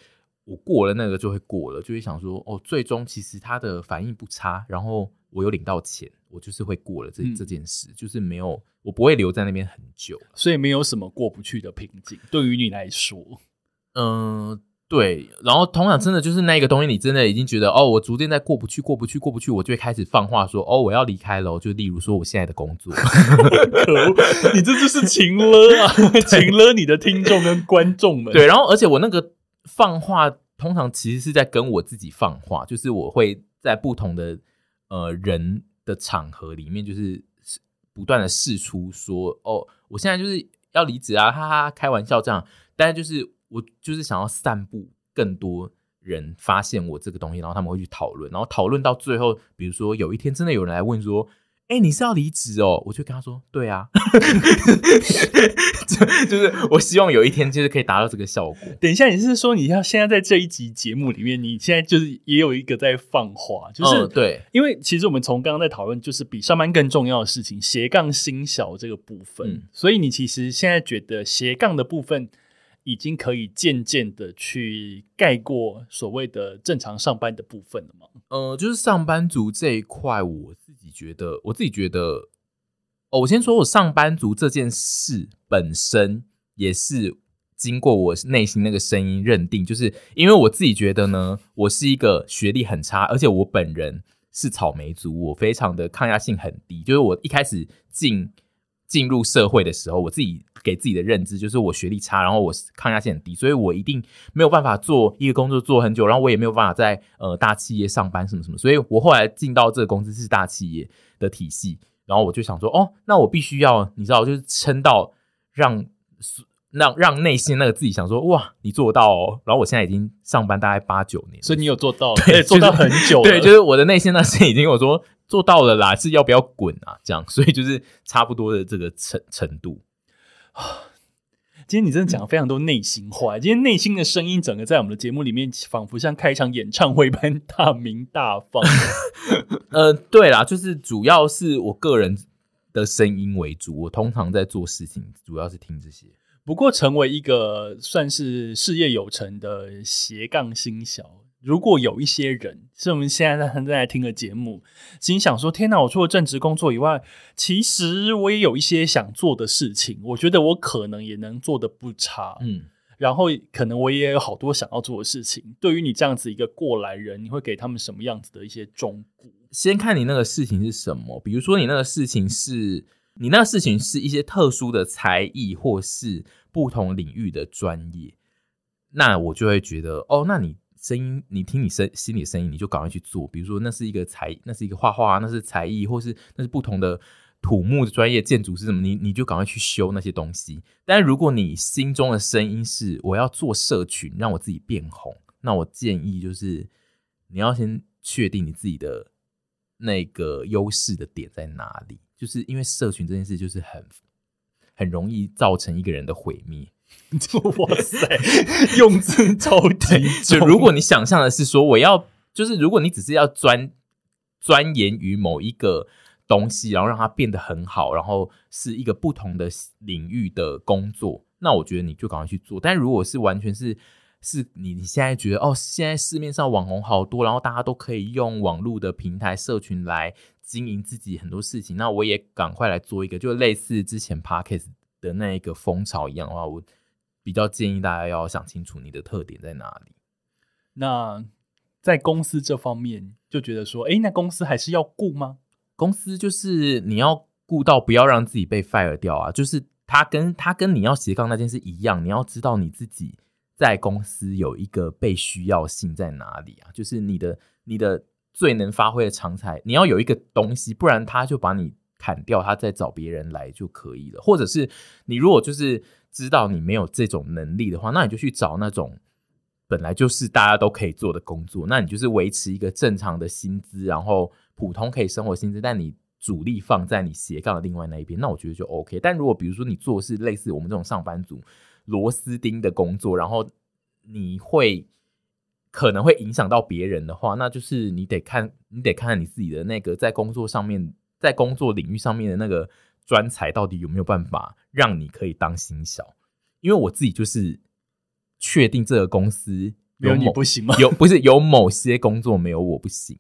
B: 我过了那个就会过了，就会想说哦，最终其实他的反应不差，然后我有领到钱，我就是会过了这、嗯、这件事，就是没有我不会留在那边很久，
A: 所以没有什么过不去的瓶颈，对于你来说，
B: 嗯、呃。对，然后通常真的就是那个东西，你真的已经觉得哦，我逐渐在过不去，过不去，过不去，我就会开始放话说哦，我要离开了。就例如说我现在的工作，可
A: 恶，你这就是情勒啊，情勒你的听众跟观众们。
B: 对，然后而且我那个放话，通常其实是在跟我自己放话，就是我会在不同的呃人的场合里面，就是不断的试出说哦，我现在就是要离职啊，哈哈，开玩笑这样，但是就是。我就是想要散布更多人发现我这个东西，然后他们会去讨论，然后讨论到最后，比如说有一天真的有人来问说：“哎、欸，你是要离职哦？”我就跟他说：“对啊。” 就是我希望有一天就是可以达到这个效果。
A: 等一下，你是说你要现在在这一集节目里面，你现在就是也有一个在放话，就是、
B: 嗯、对，因
A: 为其实我们从刚刚在讨论，就是比上班更重要的事情——斜杠心小这个部分。嗯、所以你其实现在觉得斜杠的部分。已经可以渐渐的去盖过所谓的正常上班的部分了吗？
B: 呃，就是上班族这一块，我自己觉得，我自己觉得，哦，我先说我上班族这件事本身也是经过我内心那个声音认定，就是因为我自己觉得呢，我是一个学历很差，而且我本人是草莓族，我非常的抗压性很低，就是我一开始进。进入社会的时候，我自己给自己的认知就是我学历差，然后我抗压性很低，所以我一定没有办法做一个工作做很久，然后我也没有办法在呃大企业上班什么什么，所以我后来进到这个公司是大企业的体系，然后我就想说，哦，那我必须要你知道，就是撑到让。让让内心那个自己想说哇，你做到哦！然后我现在已经上班大概八九年，
A: 所以你有做到了，对，做到很久。
B: 对，就是我的内心那是已经跟我说，做到了啦，是要不要滚啊？这样，所以就是差不多的这个程程度
A: 啊。今天你真的讲了非常多内心话，今天内心的声音整个在我们的节目里面，仿佛像开一场演唱会般大鸣大放。
B: 呃，对啦，就是主要是我个人的声音为主，我通常在做事情，主要是听这些。
A: 不过，成为一个算是事业有成的斜杠新小。如果有一些人是我们现在在正在听的节目，心想说：“天哪，我除了正职工作以外，其实我也有一些想做的事情。我觉得我可能也能做的不差，嗯，然后可能我也有好多想要做的事情。对于你这样子一个过来人，你会给他们什么样子的一些忠告？
B: 先看你那个事情是什么，比如说你那个事情是你那个事情是一些特殊的才艺，或是不同领域的专业，那我就会觉得哦，那你。声音，你听你声心里的声音，你就赶快去做。比如说，那是一个才，那是一个画画，那是才艺，或是那是不同的土木的专业，建筑是什么？你你就赶快去修那些东西。但如果你心中的声音是我要做社群，让我自己变红，那我建议就是你要先确定你自己的那个优势的点在哪里。就是因为社群这件事，就是很很容易造成一个人的毁灭。
A: 哇塞，用字超级
B: 就如果你想象的是说，我要就是如果你只是要钻钻研于某一个东西，然后让它变得很好，然后是一个不同的领域的工作，那我觉得你就赶快去做。但如果是完全是是你你现在觉得哦，现在市面上网红好多，然后大家都可以用网络的平台社群来经营自己很多事情，那我也赶快来做一个，就类似之前 Podcast 的那一个风潮一样的话，我。比较建议大家要想清楚你的特点在哪里。
A: 那在公司这方面，就觉得说，哎，那公司还是要顾吗？
B: 公司就是你要顾到不要让自己被 fire 掉啊。就是他跟他跟你要斜杠那件事一样，你要知道你自己在公司有一个被需要性在哪里啊。就是你的你的最能发挥的长才，你要有一个东西，不然他就把你砍掉，他再找别人来就可以了。或者是你如果就是。知道你没有这种能力的话，那你就去找那种本来就是大家都可以做的工作。那你就是维持一个正常的薪资，然后普通可以生活薪资，但你主力放在你斜杠的另外那一边，那我觉得就 OK。但如果比如说你做的是类似我们这种上班族螺丝钉的工作，然后你会可能会影响到别人的话，那就是你得看你得看你自己的那个在工作上面，在工作领域上面的那个。专才到底有没有办法让你可以当新小？因为我自己就是确定这个公司
A: 有你不行吗？
B: 有不是有某些工作没有我不行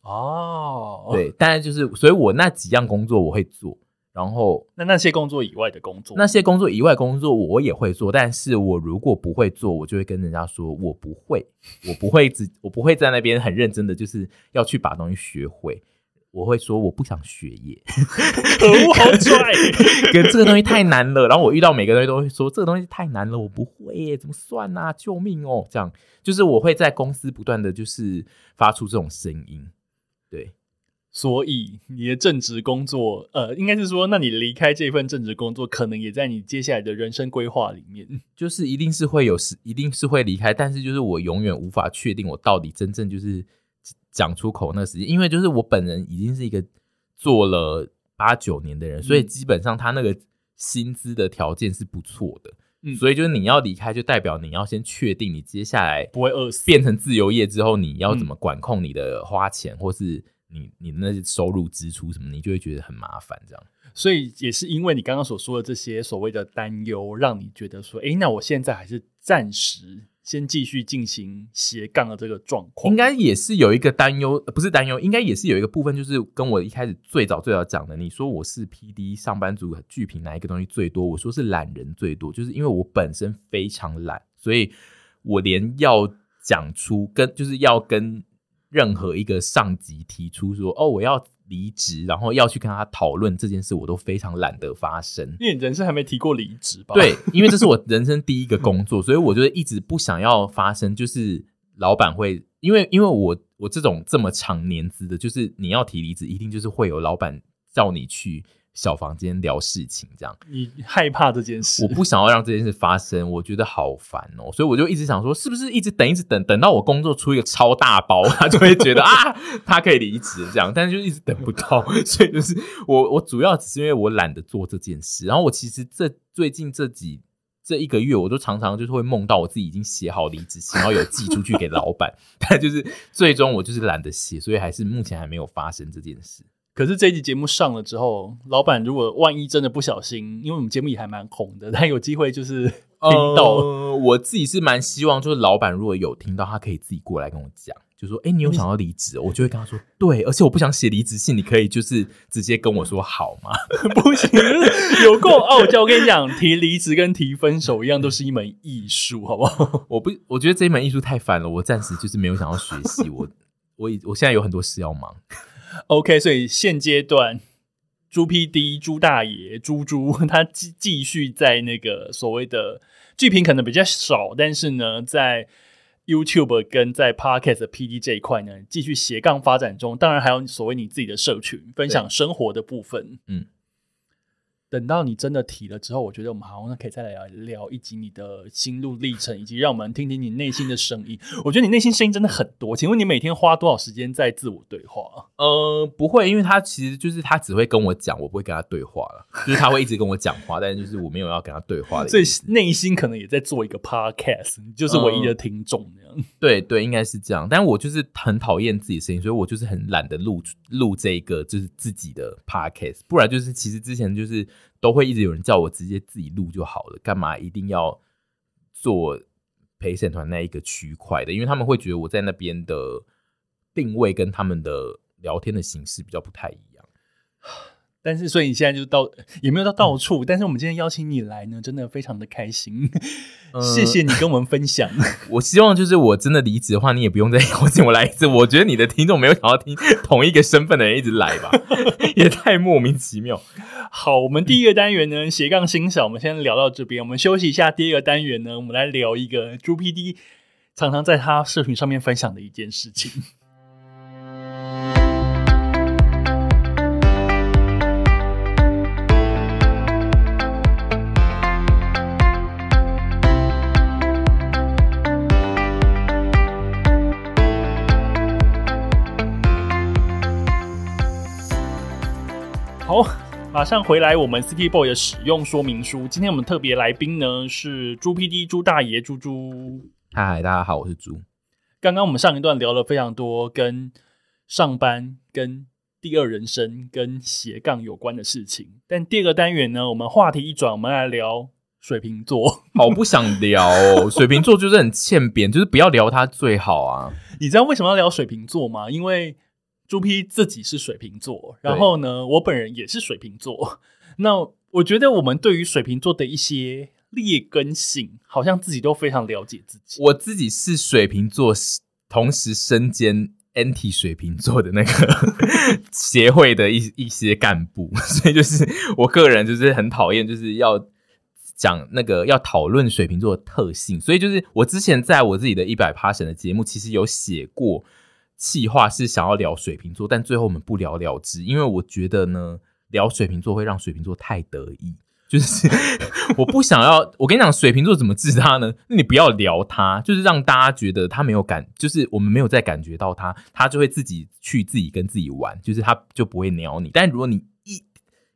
A: 哦。
B: 对，但是就是，所以我那几样工作我会做，然后
A: 那那些工作以外的工作，
B: 那些工作以外工作我也会做，但是我如果不会做，我就会跟人家说我不会，我不会只我不会在那边很认真的就是要去把东西学会。我会说我不想学耶，
A: 可 恶，好拽！
B: 跟这个东西太难了。然后我遇到每个东西都会说这个东西太难了，我不会耶，怎么算啊？救命哦！这样就是我会在公司不断的就是发出这种声音。对，
A: 所以你的正职工作，呃，应该是说，那你离开这份正职工作，可能也在你接下来的人生规划里面，
B: 就是一定是会有时，一定是会离开。但是就是我永远无法确定我到底真正就是。讲出口那个时间，因为就是我本人已经是一个做了八九年的人，嗯、所以基本上他那个薪资的条件是不错的。嗯，所以就是你要离开，就代表你要先确定你接下来
A: 不会饿死。
B: 变成自由业之后，你要怎么管控你的花钱，嗯、或是你你的那些收入支出什么，你就会觉得很麻烦。这样，
A: 所以也是因为你刚刚所说的这些所谓的担忧，让你觉得说，哎，那我现在还是暂时。先继续进行斜杠的这个状况，
B: 应该也是有一个担忧，不是担忧，应该也是有一个部分，就是跟我一开始最早最早讲的，你说我是 PD 上班族剧评哪一个东西最多？我说是懒人最多，就是因为我本身非常懒，所以我连要讲出跟就是要跟任何一个上级提出说，哦，我要。离职，然后要去跟他讨论这件事，我都非常懒得发生。
A: 因为你人生还没提过离职吧？
B: 对，因为这是我 人生第一个工作，所以我就一直不想要发生。就是老板会，因为因为我我这种这么长年资的，就是你要提离职，一定就是会有老板叫你去小房间聊事情，这样。
A: 你害怕这件事？
B: 我不想要让这件事发生，我觉得好烦哦，所以我就一直想说，是不是一直等，一直等，等到我工作出一个超大包，他就会觉得 啊，他可以离职这样，但是就一直等不到，所以就是我，我主要只是因为我懒得做这件事。然后我其实这最近这几这一个月，我都常常就是会梦到我自己已经写好离职信，然后有寄出去给老板，但就是最终我就是懒得写，所以还是目前还没有发生这件事。
A: 可是这一集节目上了之后，老板如果万一真的不小心，因为我们节目也还蛮红的，他有机会就是听到。
B: 呃，我自己是蛮希望，就是老板如果有听到，他可以自己过来跟我讲，就说：“哎，你有想要离职？”我就会跟他说：“对，而且我不想写离职信，你可以就是直接跟我说好吗？”
A: 不行，有够傲娇。我跟你讲，提离职跟提分手一样，都是一门艺术，好不好？
B: 我不，我觉得这一门艺术太烦了，我暂时就是没有想要学习。我，我，我现在有很多事要忙。
A: OK，所以现阶段朱 PD 朱大爷朱朱他继继续在那个所谓的剧评可能比较少，但是呢，在 YouTube 跟在 Podcast 的 PD 这一块呢，继续斜杠发展中。当然还有所谓你自己的社群分享生活的部分，嗯。等到你真的提了之后，我觉得我们好像可以再来聊一集你的心路历程，以及让我们听听你内心的声音。我觉得你内心声音真的很多，请问你每天花多少时间在自我对话？
B: 呃，不会，因为他其实就是他只会跟我讲，我不会跟他对话了。就是他会一直跟我讲话，但是就是我没有要跟他对话的。
A: 所以内心可能也在做一个 podcast，你就是唯一的听众
B: 对对，应该是这样。但我就是很讨厌自己声音，所以我就是很懒得录录这一个就是自己的 podcast。不然就是其实之前就是。都会一直有人叫我直接自己录就好了，干嘛一定要做陪审团那一个区块的？因为他们会觉得我在那边的定位跟他们的聊天的形式比较不太一样。
A: 但是，所以你现在就到 也没有到到处，嗯、但是我们今天邀请你来呢，真的非常的开心。呃、谢谢你跟我们分享。
B: 我希望就是我真的离职的话，你也不用再 邀请我来一次。我觉得你的听众没有想要听同一个身份的人一直来吧，也太莫名其妙。
A: 好，我们第一个单元呢，斜杠欣赏，我们先聊到这边。我们休息一下，第二个单元呢，我们来聊一个朱 PD 常常在他社群上面分享的一件事情。马上回来。我们 City Boy 的使用说明书。今天我们特别来宾呢是朱 PD 猪大爷猪猪。
B: 嗨，大家好，我是猪。
A: 刚刚我们上一段聊了非常多跟上班、跟第二人生、跟斜杠有关的事情。但第二个单元呢，我们话题一转，我们来聊水瓶座。
B: 好不想聊哦，水瓶座就是很欠扁，就是不要聊他最好啊。
A: 你知道为什么要聊水瓶座吗？因为朱 P 自己是水瓶座，然后呢，我本人也是水瓶座。那我觉得我们对于水瓶座的一些劣根性，好像自己都非常了解自己。
B: 我自己是水瓶座，同时身兼 anti 水瓶座的那个 协会的一一些干部，所以就是我个人就是很讨厌，就是要讲那个要讨论水瓶座的特性。所以就是我之前在我自己的一百 Passion 的节目，其实有写过。企划是想要聊水瓶座，但最后我们不了了之，因为我觉得呢，聊水瓶座会让水瓶座太得意，就是我不想要。我跟你讲，水瓶座怎么治他呢？你不要聊他，就是让大家觉得他没有感，就是我们没有再感觉到他，他就会自己去自己跟自己玩，就是他就不会鸟你。但如果你一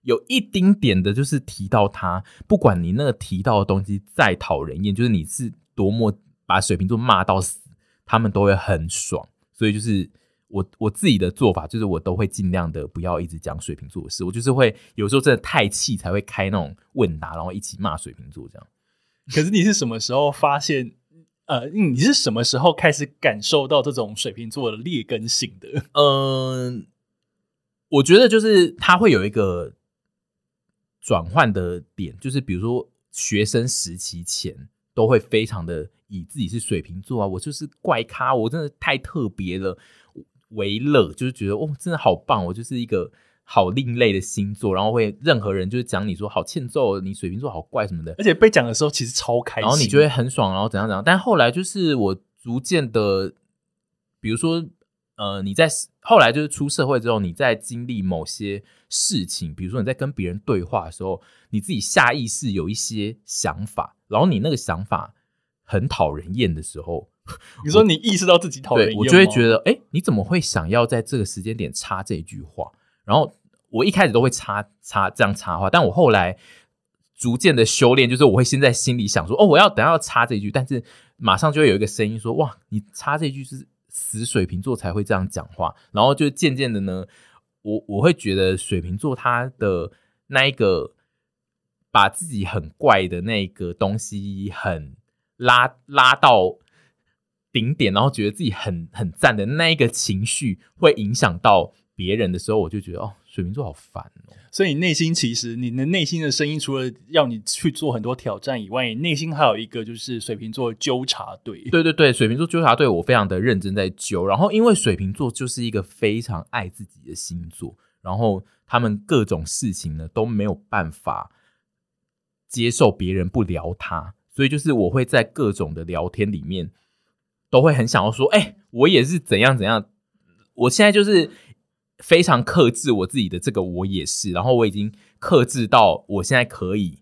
B: 有一丁点的，就是提到他，不管你那个提到的东西再讨人厌，就是你是多么把水瓶座骂到死，他们都会很爽。所以就是我我自己的做法，就是我都会尽量的不要一直讲水瓶座的事。我就是会有时候真的太气，才会开那种问答，然后一起骂水瓶座这样。
A: 可是你是什么时候发现？呃，你是什么时候开始感受到这种水瓶座的劣根性的？嗯、
B: 呃，我觉得就是他会有一个转换的点，就是比如说学生时期前都会非常的。以自己是水瓶座啊，我就是怪咖，我真的太特别了，为乐就是觉得哦，真的好棒，我就是一个好另类的星座，然后会任何人就是讲你说好欠揍，你水瓶座好怪什么的，
A: 而且被讲的时候其实超开心，
B: 然后你就会很爽，然后怎样怎样，但后来就是我逐渐的，比如说呃，你在后来就是出社会之后，你在经历某些事情，比如说你在跟别人对话的时候，你自己下意识有一些想法，然后你那个想法很讨人厌的时候，
A: 你说你意识到自己讨人厌，
B: 我就会觉得，哎，你怎么会想要在这个时间点插这句话？然后我一开始都会插插这样插话，但我后来逐渐的修炼，就是我会先在心里想说，哦，我要等下要插这句，但是马上就会有一个声音说，哇，你插这句是。死水瓶座才会这样讲话，然后就渐渐的呢，我我会觉得水瓶座他的那一个把自己很怪的那个东西很拉拉到顶点，然后觉得自己很很赞的那一个情绪，会影响到别人的时候，我就觉得哦。水瓶座好烦哦，
A: 所以你内心其实你的内心的声音，除了要你去做很多挑战以外，你内心还有一个就是水瓶座纠察队。
B: 对对对，水瓶座纠察队，我非常的认真在纠。然后因为水瓶座就是一个非常爱自己的星座，然后他们各种事情呢都没有办法接受别人不聊他，所以就是我会在各种的聊天里面都会很想要说，哎、欸，我也是怎样怎样，我现在就是。非常克制我自己的这个，我也是。然后我已经克制到我现在可以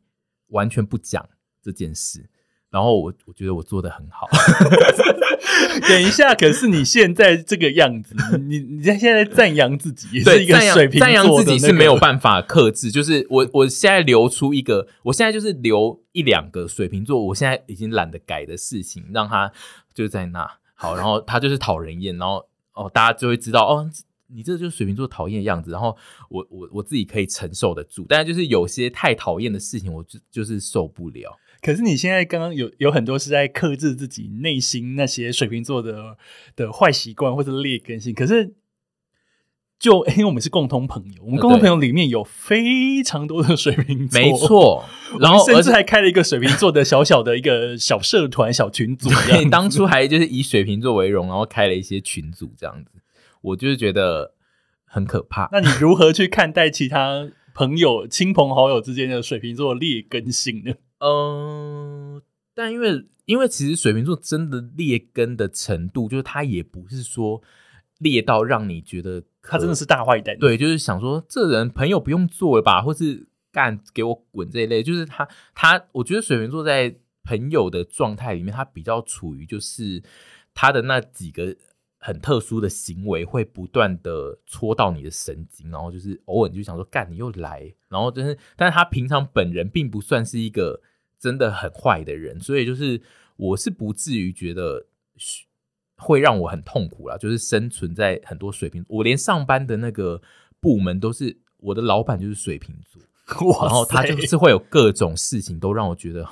B: 完全不讲这件事。然后我我觉得我做的很好。
A: 等一下，可是你现在这个样子，你你在现在赞扬自己，也是一个水平那个。
B: 赞扬自己是没有办法克制。就是我我现在留出一个，我现在就是留一两个水瓶座，我现在已经懒得改的事情，让他就在那好。然后他就是讨人厌，然后哦，大家就会知道哦。你这就是水瓶座讨厌的样子，然后我我我自己可以承受得住，但是就是有些太讨厌的事情，我就就是受不了。
A: 可是你现在刚刚有有很多是在克制自己内心那些水瓶座的的坏习惯或者劣根性，可是就 因为我们是共同朋友，我们共同朋友里面有非常多的水瓶座，
B: 没错，然后
A: 甚至还开了一个水瓶座的小小的一个小社团、小群组，
B: 对，当初还就是以水瓶座为荣，然后开了一些群组这样子。我就是觉得很可怕。
A: 那你如何去看待其他朋友、亲朋好友之间的水瓶座劣根性呢？
B: 嗯，但因为因为其实水瓶座真的劣根的程度，就是他也不是说劣到让你觉得
A: 他真的是大坏蛋。
B: 对，就是想说这人朋友不用做了吧，或是干给我滚这一类。就是他他，我觉得水瓶座在朋友的状态里面，他比较处于就是他的那几个。很特殊的行为会不断的戳到你的神经，然后就是偶尔你就想说干你又来，然后就是，但是他平常本人并不算是一个真的很坏的人，所以就是我是不至于觉得会让我很痛苦啦。就是生存在很多水瓶，我连上班的那个部门都是我的老板就是水瓶座，然后他就是会有各种事情都让我觉得。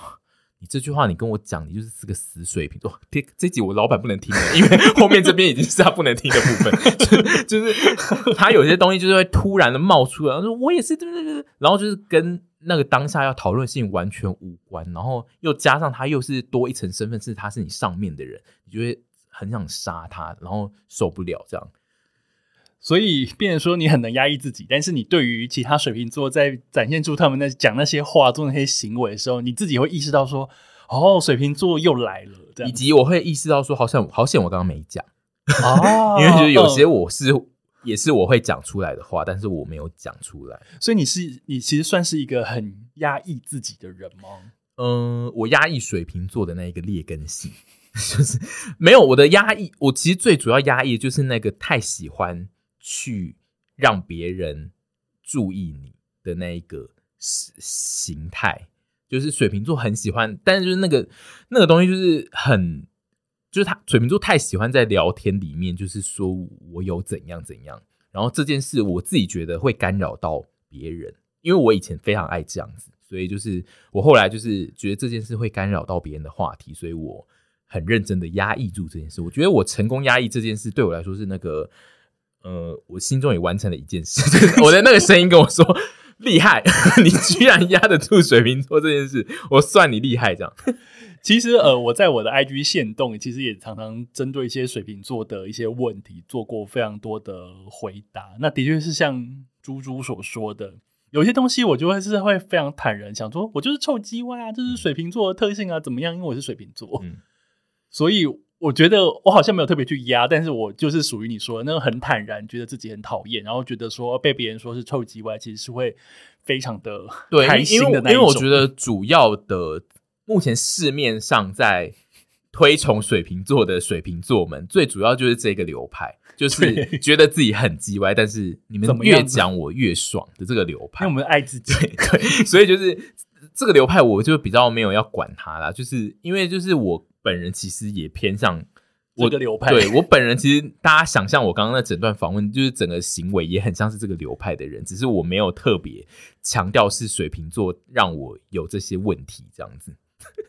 B: 你这句话，你跟我讲，你就是是个死水瓶座。这这集我老板不能听了，因为后面这边已经是他不能听的部分。就，是他有些东西就是会突然的冒出来，然后说我也是，对对对，然后就是跟那个当下要讨论性完全无关，然后又加上他又是多一层身份，是他是你上面的人，你就会很想杀他，然后受不了这样。
A: 所以，变成说你很能压抑自己，但是你对于其他水瓶座在展现出他们那讲那些话、做那些行为的时候，你自己会意识到说：“哦，水瓶座又来了。”这样，
B: 以及我会意识到说：“好像好险，我刚刚没讲。”哦，因为就是有些我是、嗯、也是我会讲出来的话，但是我没有讲出来。
A: 所以你是你其实算是一个很压抑自己的人吗？
B: 嗯，我压抑水瓶座的那一个劣根性，就是没有我的压抑。我其实最主要压抑的就是那个太喜欢。去让别人注意你的那一个形态，就是水瓶座很喜欢，但是就是那个那个东西就是很，就是他水瓶座太喜欢在聊天里面，就是说我有怎样怎样，然后这件事我自己觉得会干扰到别人，因为我以前非常爱这样子，所以就是我后来就是觉得这件事会干扰到别人的话题，所以我很认真的压抑住这件事。我觉得我成功压抑这件事，对我来说是那个。呃，我心中也完成了一件事，我的那个声音跟我说：“厉害，你居然压得住水瓶座这件事，我算你厉害。”这样，
A: 其实呃，我在我的 IG 线动，其实也常常针对一些水瓶座的一些问题做过非常多的回答。那的确是像猪猪所说的，有些东西我就会是会非常坦然，想说我就是臭鸡歪啊，这是水瓶座的特性啊，怎么样？因为我是水瓶座，嗯，所以我觉得我好像没有特别去压，但是我就是属于你说的那个很坦然，觉得自己很讨厌，然后觉得说被别人说是臭鸡歪，其实是会非常的开心的那一种。
B: 因为因为我觉得主要的目前市面上在推崇水瓶座的水瓶座们，最主要就是这个流派，就 是觉得自己很鸡歪，但是你们越讲我越爽的这个流派。
A: 因为我们爱自己，
B: 对，所以就是这个流派，我就比较没有要管他啦，就是因为就是我。本人其实也偏向我
A: 这个流派，
B: 对我本人其实大家想象我刚刚那整段访问，就是整个行为也很像是这个流派的人，只是我没有特别强调是水瓶座让我有这些问题这样子。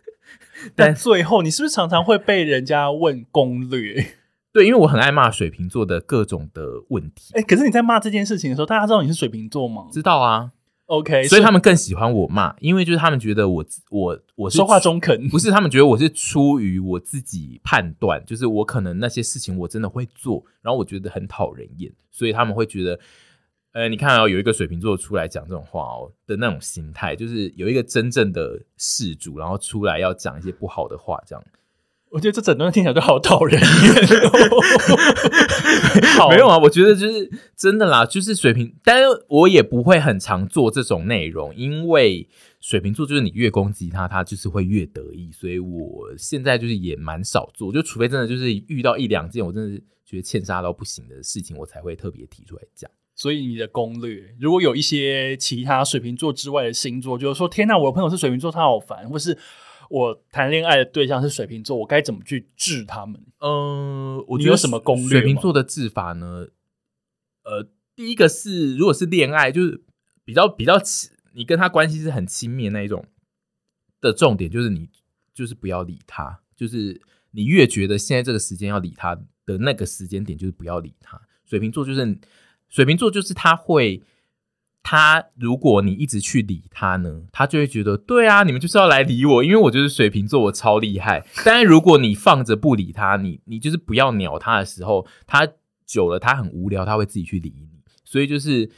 A: 但最后，你是不是常常会被人家问攻略？
B: 对，因为我很爱骂水瓶座的各种的问题。
A: 哎、欸，可是你在骂这件事情的时候，大家知道你是水瓶座吗？
B: 知道啊。
A: OK，
B: 所以他们更喜欢我骂，因为就是他们觉得我我我是
A: 说话中肯，
B: 不是他们觉得我是出于我自己判断，就是我可能那些事情我真的会做，然后我觉得很讨人厌，所以他们会觉得，呃，你看啊、哦，有一个水瓶座出来讲这种话哦的那种心态，就是有一个真正的事主，然后出来要讲一些不好的话，这样。
A: 我觉得这整段听起来都好讨人厌。
B: 没有啊，我觉得就是真的啦，就是水瓶，但是我也不会很常做这种内容，因为水瓶座就是你越攻击他，他就是会越得意，所以我现在就是也蛮少做，就除非真的就是遇到一两件我真的是觉得欠杀到不行的事情，我才会特别提出来讲。
A: 所以你的攻略，如果有一些其他水瓶座之外的星座，就是说天呐，我的朋友是水瓶座，他好烦，或是。我谈恋爱的对象是水瓶座，我该怎么去治他们？
B: 嗯、呃，我觉得有
A: 什么攻略？
B: 水瓶座的治法呢？呃，第一个是，如果是恋爱，就是比较比较亲，你跟他关系是很亲密的那一种的重点，就是你就是不要理他，就是你越觉得现在这个时间要理他的那个时间点，就是不要理他。水瓶座就是水瓶座，就是他会。他如果你一直去理他呢，他就会觉得对啊，你们就是要来理我，因为我就是水瓶座，我超厉害。但是如果你放着不理他，你你就是不要鸟他的时候，他久了他很无聊，他会自己去理你。所以就是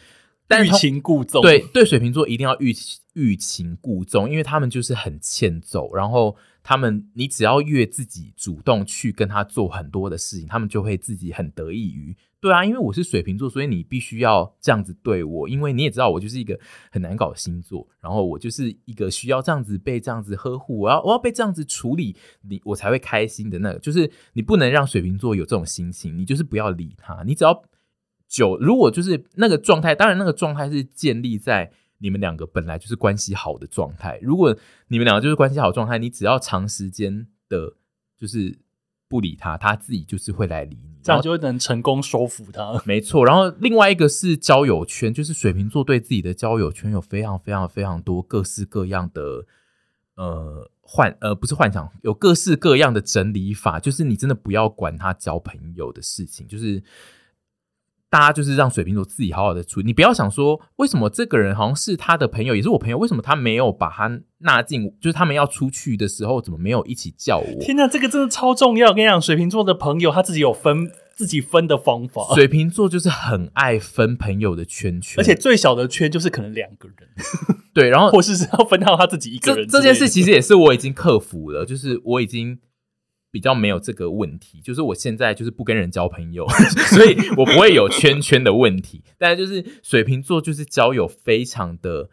A: 欲擒故纵，
B: 对对，水瓶座一定要欲欲擒故纵，因为他们就是很欠揍。然后他们，你只要越自己主动去跟他做很多的事情，他们就会自己很得益于。对啊，因为我是水瓶座，所以你必须要这样子对我，因为你也知道我就是一个很难搞的星座，然后我就是一个需要这样子被这样子呵护，我要我要被这样子处理，你我才会开心的那个，就是你不能让水瓶座有这种心情，你就是不要理他，你只要久，如果就是那个状态，当然那个状态是建立在你们两个本来就是关系好的状态，如果你们两个就是关系好状态，你只要长时间的，就是。不理他，他自己就是会来理你，
A: 这样就会能成功收服他。
B: 没错，然后另外一个是交友圈，就是水瓶座对自己的交友圈有非常非常非常多各式各样的呃幻呃不是幻想，有各式各样的整理法，就是你真的不要管他交朋友的事情，就是。大家就是让水瓶座自己好好的处理，你不要想说为什么这个人好像是他的朋友，也是我朋友，为什么他没有把他纳进？就是他们要出去的时候，怎么没有一起叫我？
A: 天哪，这个真的超重要！我跟你讲，水瓶座的朋友他自己有分自己分的方法。
B: 水瓶座就是很爱分朋友的圈圈，
A: 而且最小的圈就是可能两个人。
B: 对，然后
A: 或是是要分到他自己一个人。
B: 这这件事其实也是我已经克服了，就是我已经。比较没有这个问题，就是我现在就是不跟人交朋友，所以我不会有圈圈的问题。但是就是水瓶座就是交友非常的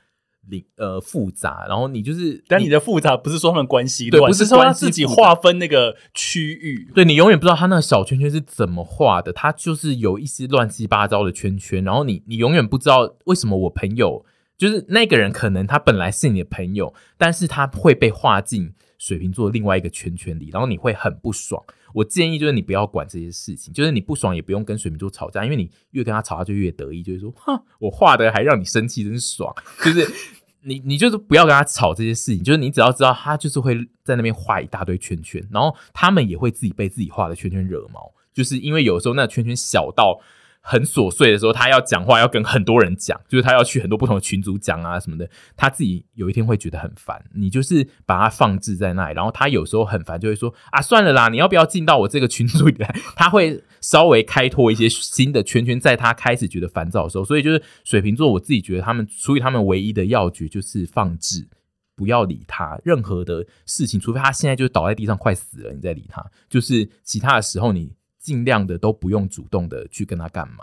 B: 呃复杂，然后你就是，
A: 但你的复杂不是说他们关系
B: 对，不是说他
A: 自己划分那个区域，
B: 对，你永远不知道他那个小圈圈是怎么画的，他就是有一些乱七八糟的圈圈，然后你你永远不知道为什么我朋友就是那个人，可能他本来是你的朋友，但是他会被划进。水瓶座另外一个圈圈里，然后你会很不爽。我建议就是你不要管这些事情，就是你不爽也不用跟水瓶座吵架，因为你越跟他吵，他就越得意，就是说，哈，我画的还让你生气，真爽。就是你，你就是不要跟他吵这些事情，就是你只要知道他就是会在那边画一大堆圈圈，然后他们也会自己被自己画的圈圈惹毛，就是因为有时候那圈圈小到。很琐碎的时候，他要讲话要跟很多人讲，就是他要去很多不同的群组讲啊什么的，他自己有一天会觉得很烦。你就是把他放置在那里，然后他有时候很烦，就会说啊，算了啦，你要不要进到我这个群组里来？他会稍微开拓一些新的圈圈，在他开始觉得烦躁的时候。所以就是水瓶座，我自己觉得他们，所以他们唯一的要诀就是放置，不要理他。任何的事情，除非他现在就倒在地上快死了，你再理他。就是其他的时候，你尽量的都不用主动的去跟他干嘛。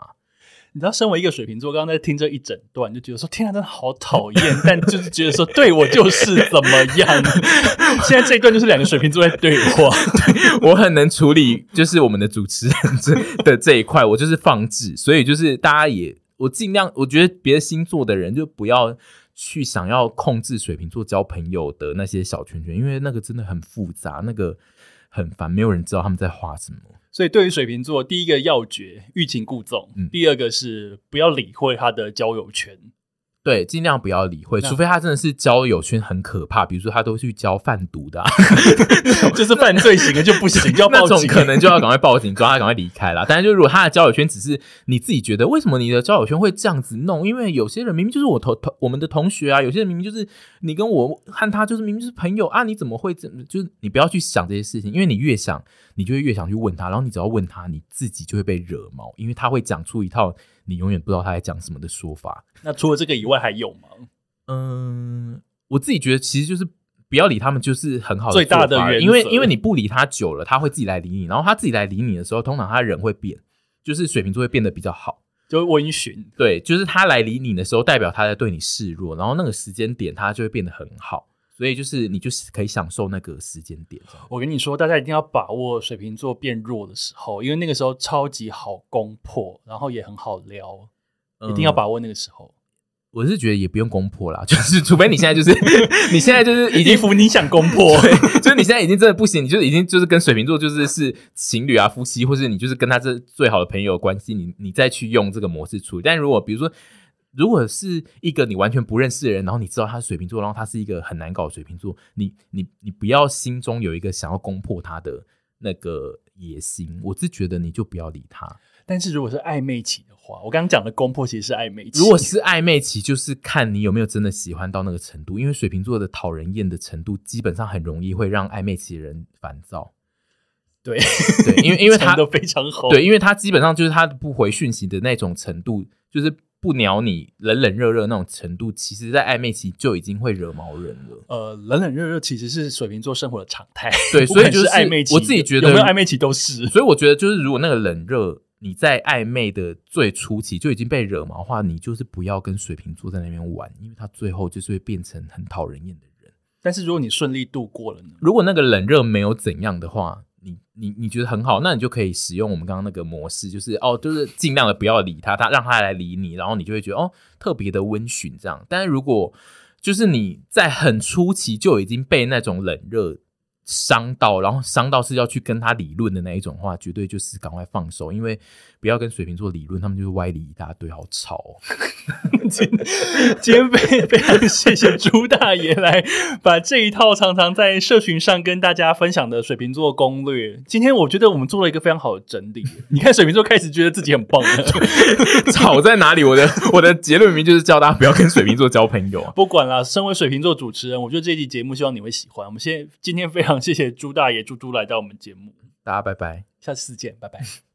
A: 你知道，身为一个水瓶座，刚刚在听这一整段，就觉得说，天啊，真的好讨厌。但就是觉得说，对我就是怎么样。现在这一段就是两个水瓶座在对话，
B: 对，我很能处理，就是我们的主持人这的这一块，我就是放置。所以就是大家也，我尽量，我觉得别的星座的人就不要去想要控制水瓶座交朋友的那些小圈圈，因为那个真的很复杂，那个很烦，没有人知道他们在画什么。
A: 所以，对于水瓶座，第一个要诀欲擒故纵，嗯，第二个是不要理会他的交友圈。
B: 对，尽量不要理会，除非他真的是交友圈很可怕，比如说他都去交贩毒的，啊，
A: 就是犯罪型的就不行，就要报警，
B: 可能就要赶快报警，抓他赶快离开了。但是，就如果他的交友圈只是你自己觉得，为什么你的交友圈会这样子弄？因为有些人明明就是我同同我们的同学啊，有些人明明就是你跟我和他就是明明就是朋友啊，你怎么会这么？就是你不要去想这些事情，因为你越想，你就会越想去问他，然后你只要问他，你自己就会被惹毛，因为他会讲出一套。你永远不知道他在讲什么的说法。
A: 那除了这个以外还有吗？
B: 嗯，我自己觉得其实就是不要理他们，就是很好的
A: 最大的原因。
B: 因为因为你不理他久了，他会自己来理你。然后他自己来理你的时候，通常他人会变，就是水瓶座会变得比较好，
A: 就会温驯。
B: 对，就是他来理你的时候，代表他在对你示弱，然后那个时间点他就会变得很好。所以就是你就是可以享受那个时间点。
A: 我跟你说，大家一定要把握水瓶座变弱的时候，因为那个时候超级好攻破，然后也很好撩，嗯、一定要把握那个时候。
B: 我是觉得也不用攻破啦，就是除非你现在就是 你现在就是已经
A: 服你想攻破，
B: 就是你现在已经真的不行，你就已经就是跟水瓶座就是是情侣啊、夫妻，或是你就是跟他这最好的朋友关系，你你再去用这个模式处理。但如果比如说。如果是一个你完全不认识的人，然后你知道他是水瓶座，然后他是一个很难搞的水瓶座，你你你不要心中有一个想要攻破他的那个野心，我是觉得你就不要理他。
A: 但是如果是暧昧期的话，我刚刚讲的攻破其实是暧昧期。
B: 如果是暧昧期，就是看你有没有真的喜欢到那个程度，因为水瓶座的讨人厌的程度，基本上很容易会让暧昧期的人烦躁。
A: 对
B: 对，因为因为他
A: 都非常好，
B: 对，因为他基本上就是他不回讯息的那种程度，就是。不鸟你，冷冷热热那种程度，其实，在暧昧期就已经会惹毛人了。
A: 呃，冷冷热热其实是水瓶座生活的常态。
B: 对，所以就是暧昧期，我自己觉得
A: 有没有暧昧期都是。
B: 所以我觉得，就是如果那个冷热你在暧昧的最初期就已经被惹毛的话，你就是不要跟水瓶座在那边玩，因为他最后就是会变成很讨人厌的人。
A: 但是如果你顺利度过了呢？
B: 如果那个冷热没有怎样的话。你你你觉得很好，那你就可以使用我们刚刚那个模式，就是哦，就是尽量的不要理他，他让他来理你，然后你就会觉得哦，特别的温驯这样。但是如果就是你在很初期就已经被那种冷热伤到，然后伤到是要去跟他理论的那一种话，绝对就是赶快放手，因为不要跟水瓶座理论，他们就是歪理一大堆，好吵哦。
A: 今天非非常谢谢朱大爷来把这一套常常在社群上跟大家分享的水瓶座攻略。今天我觉得我们做了一个非常好的整理。你看水瓶座开始觉得自己很棒了，
B: 吵在哪里？我的我的结论明明就是叫大家不要跟水瓶座交朋友啊！
A: 不管了，身为水瓶座主持人，我觉得这一期节目希望你会喜欢。我们先今天非常谢谢朱大爷、猪猪来到我们节目，
B: 大家拜拜，
A: 下次见，拜拜。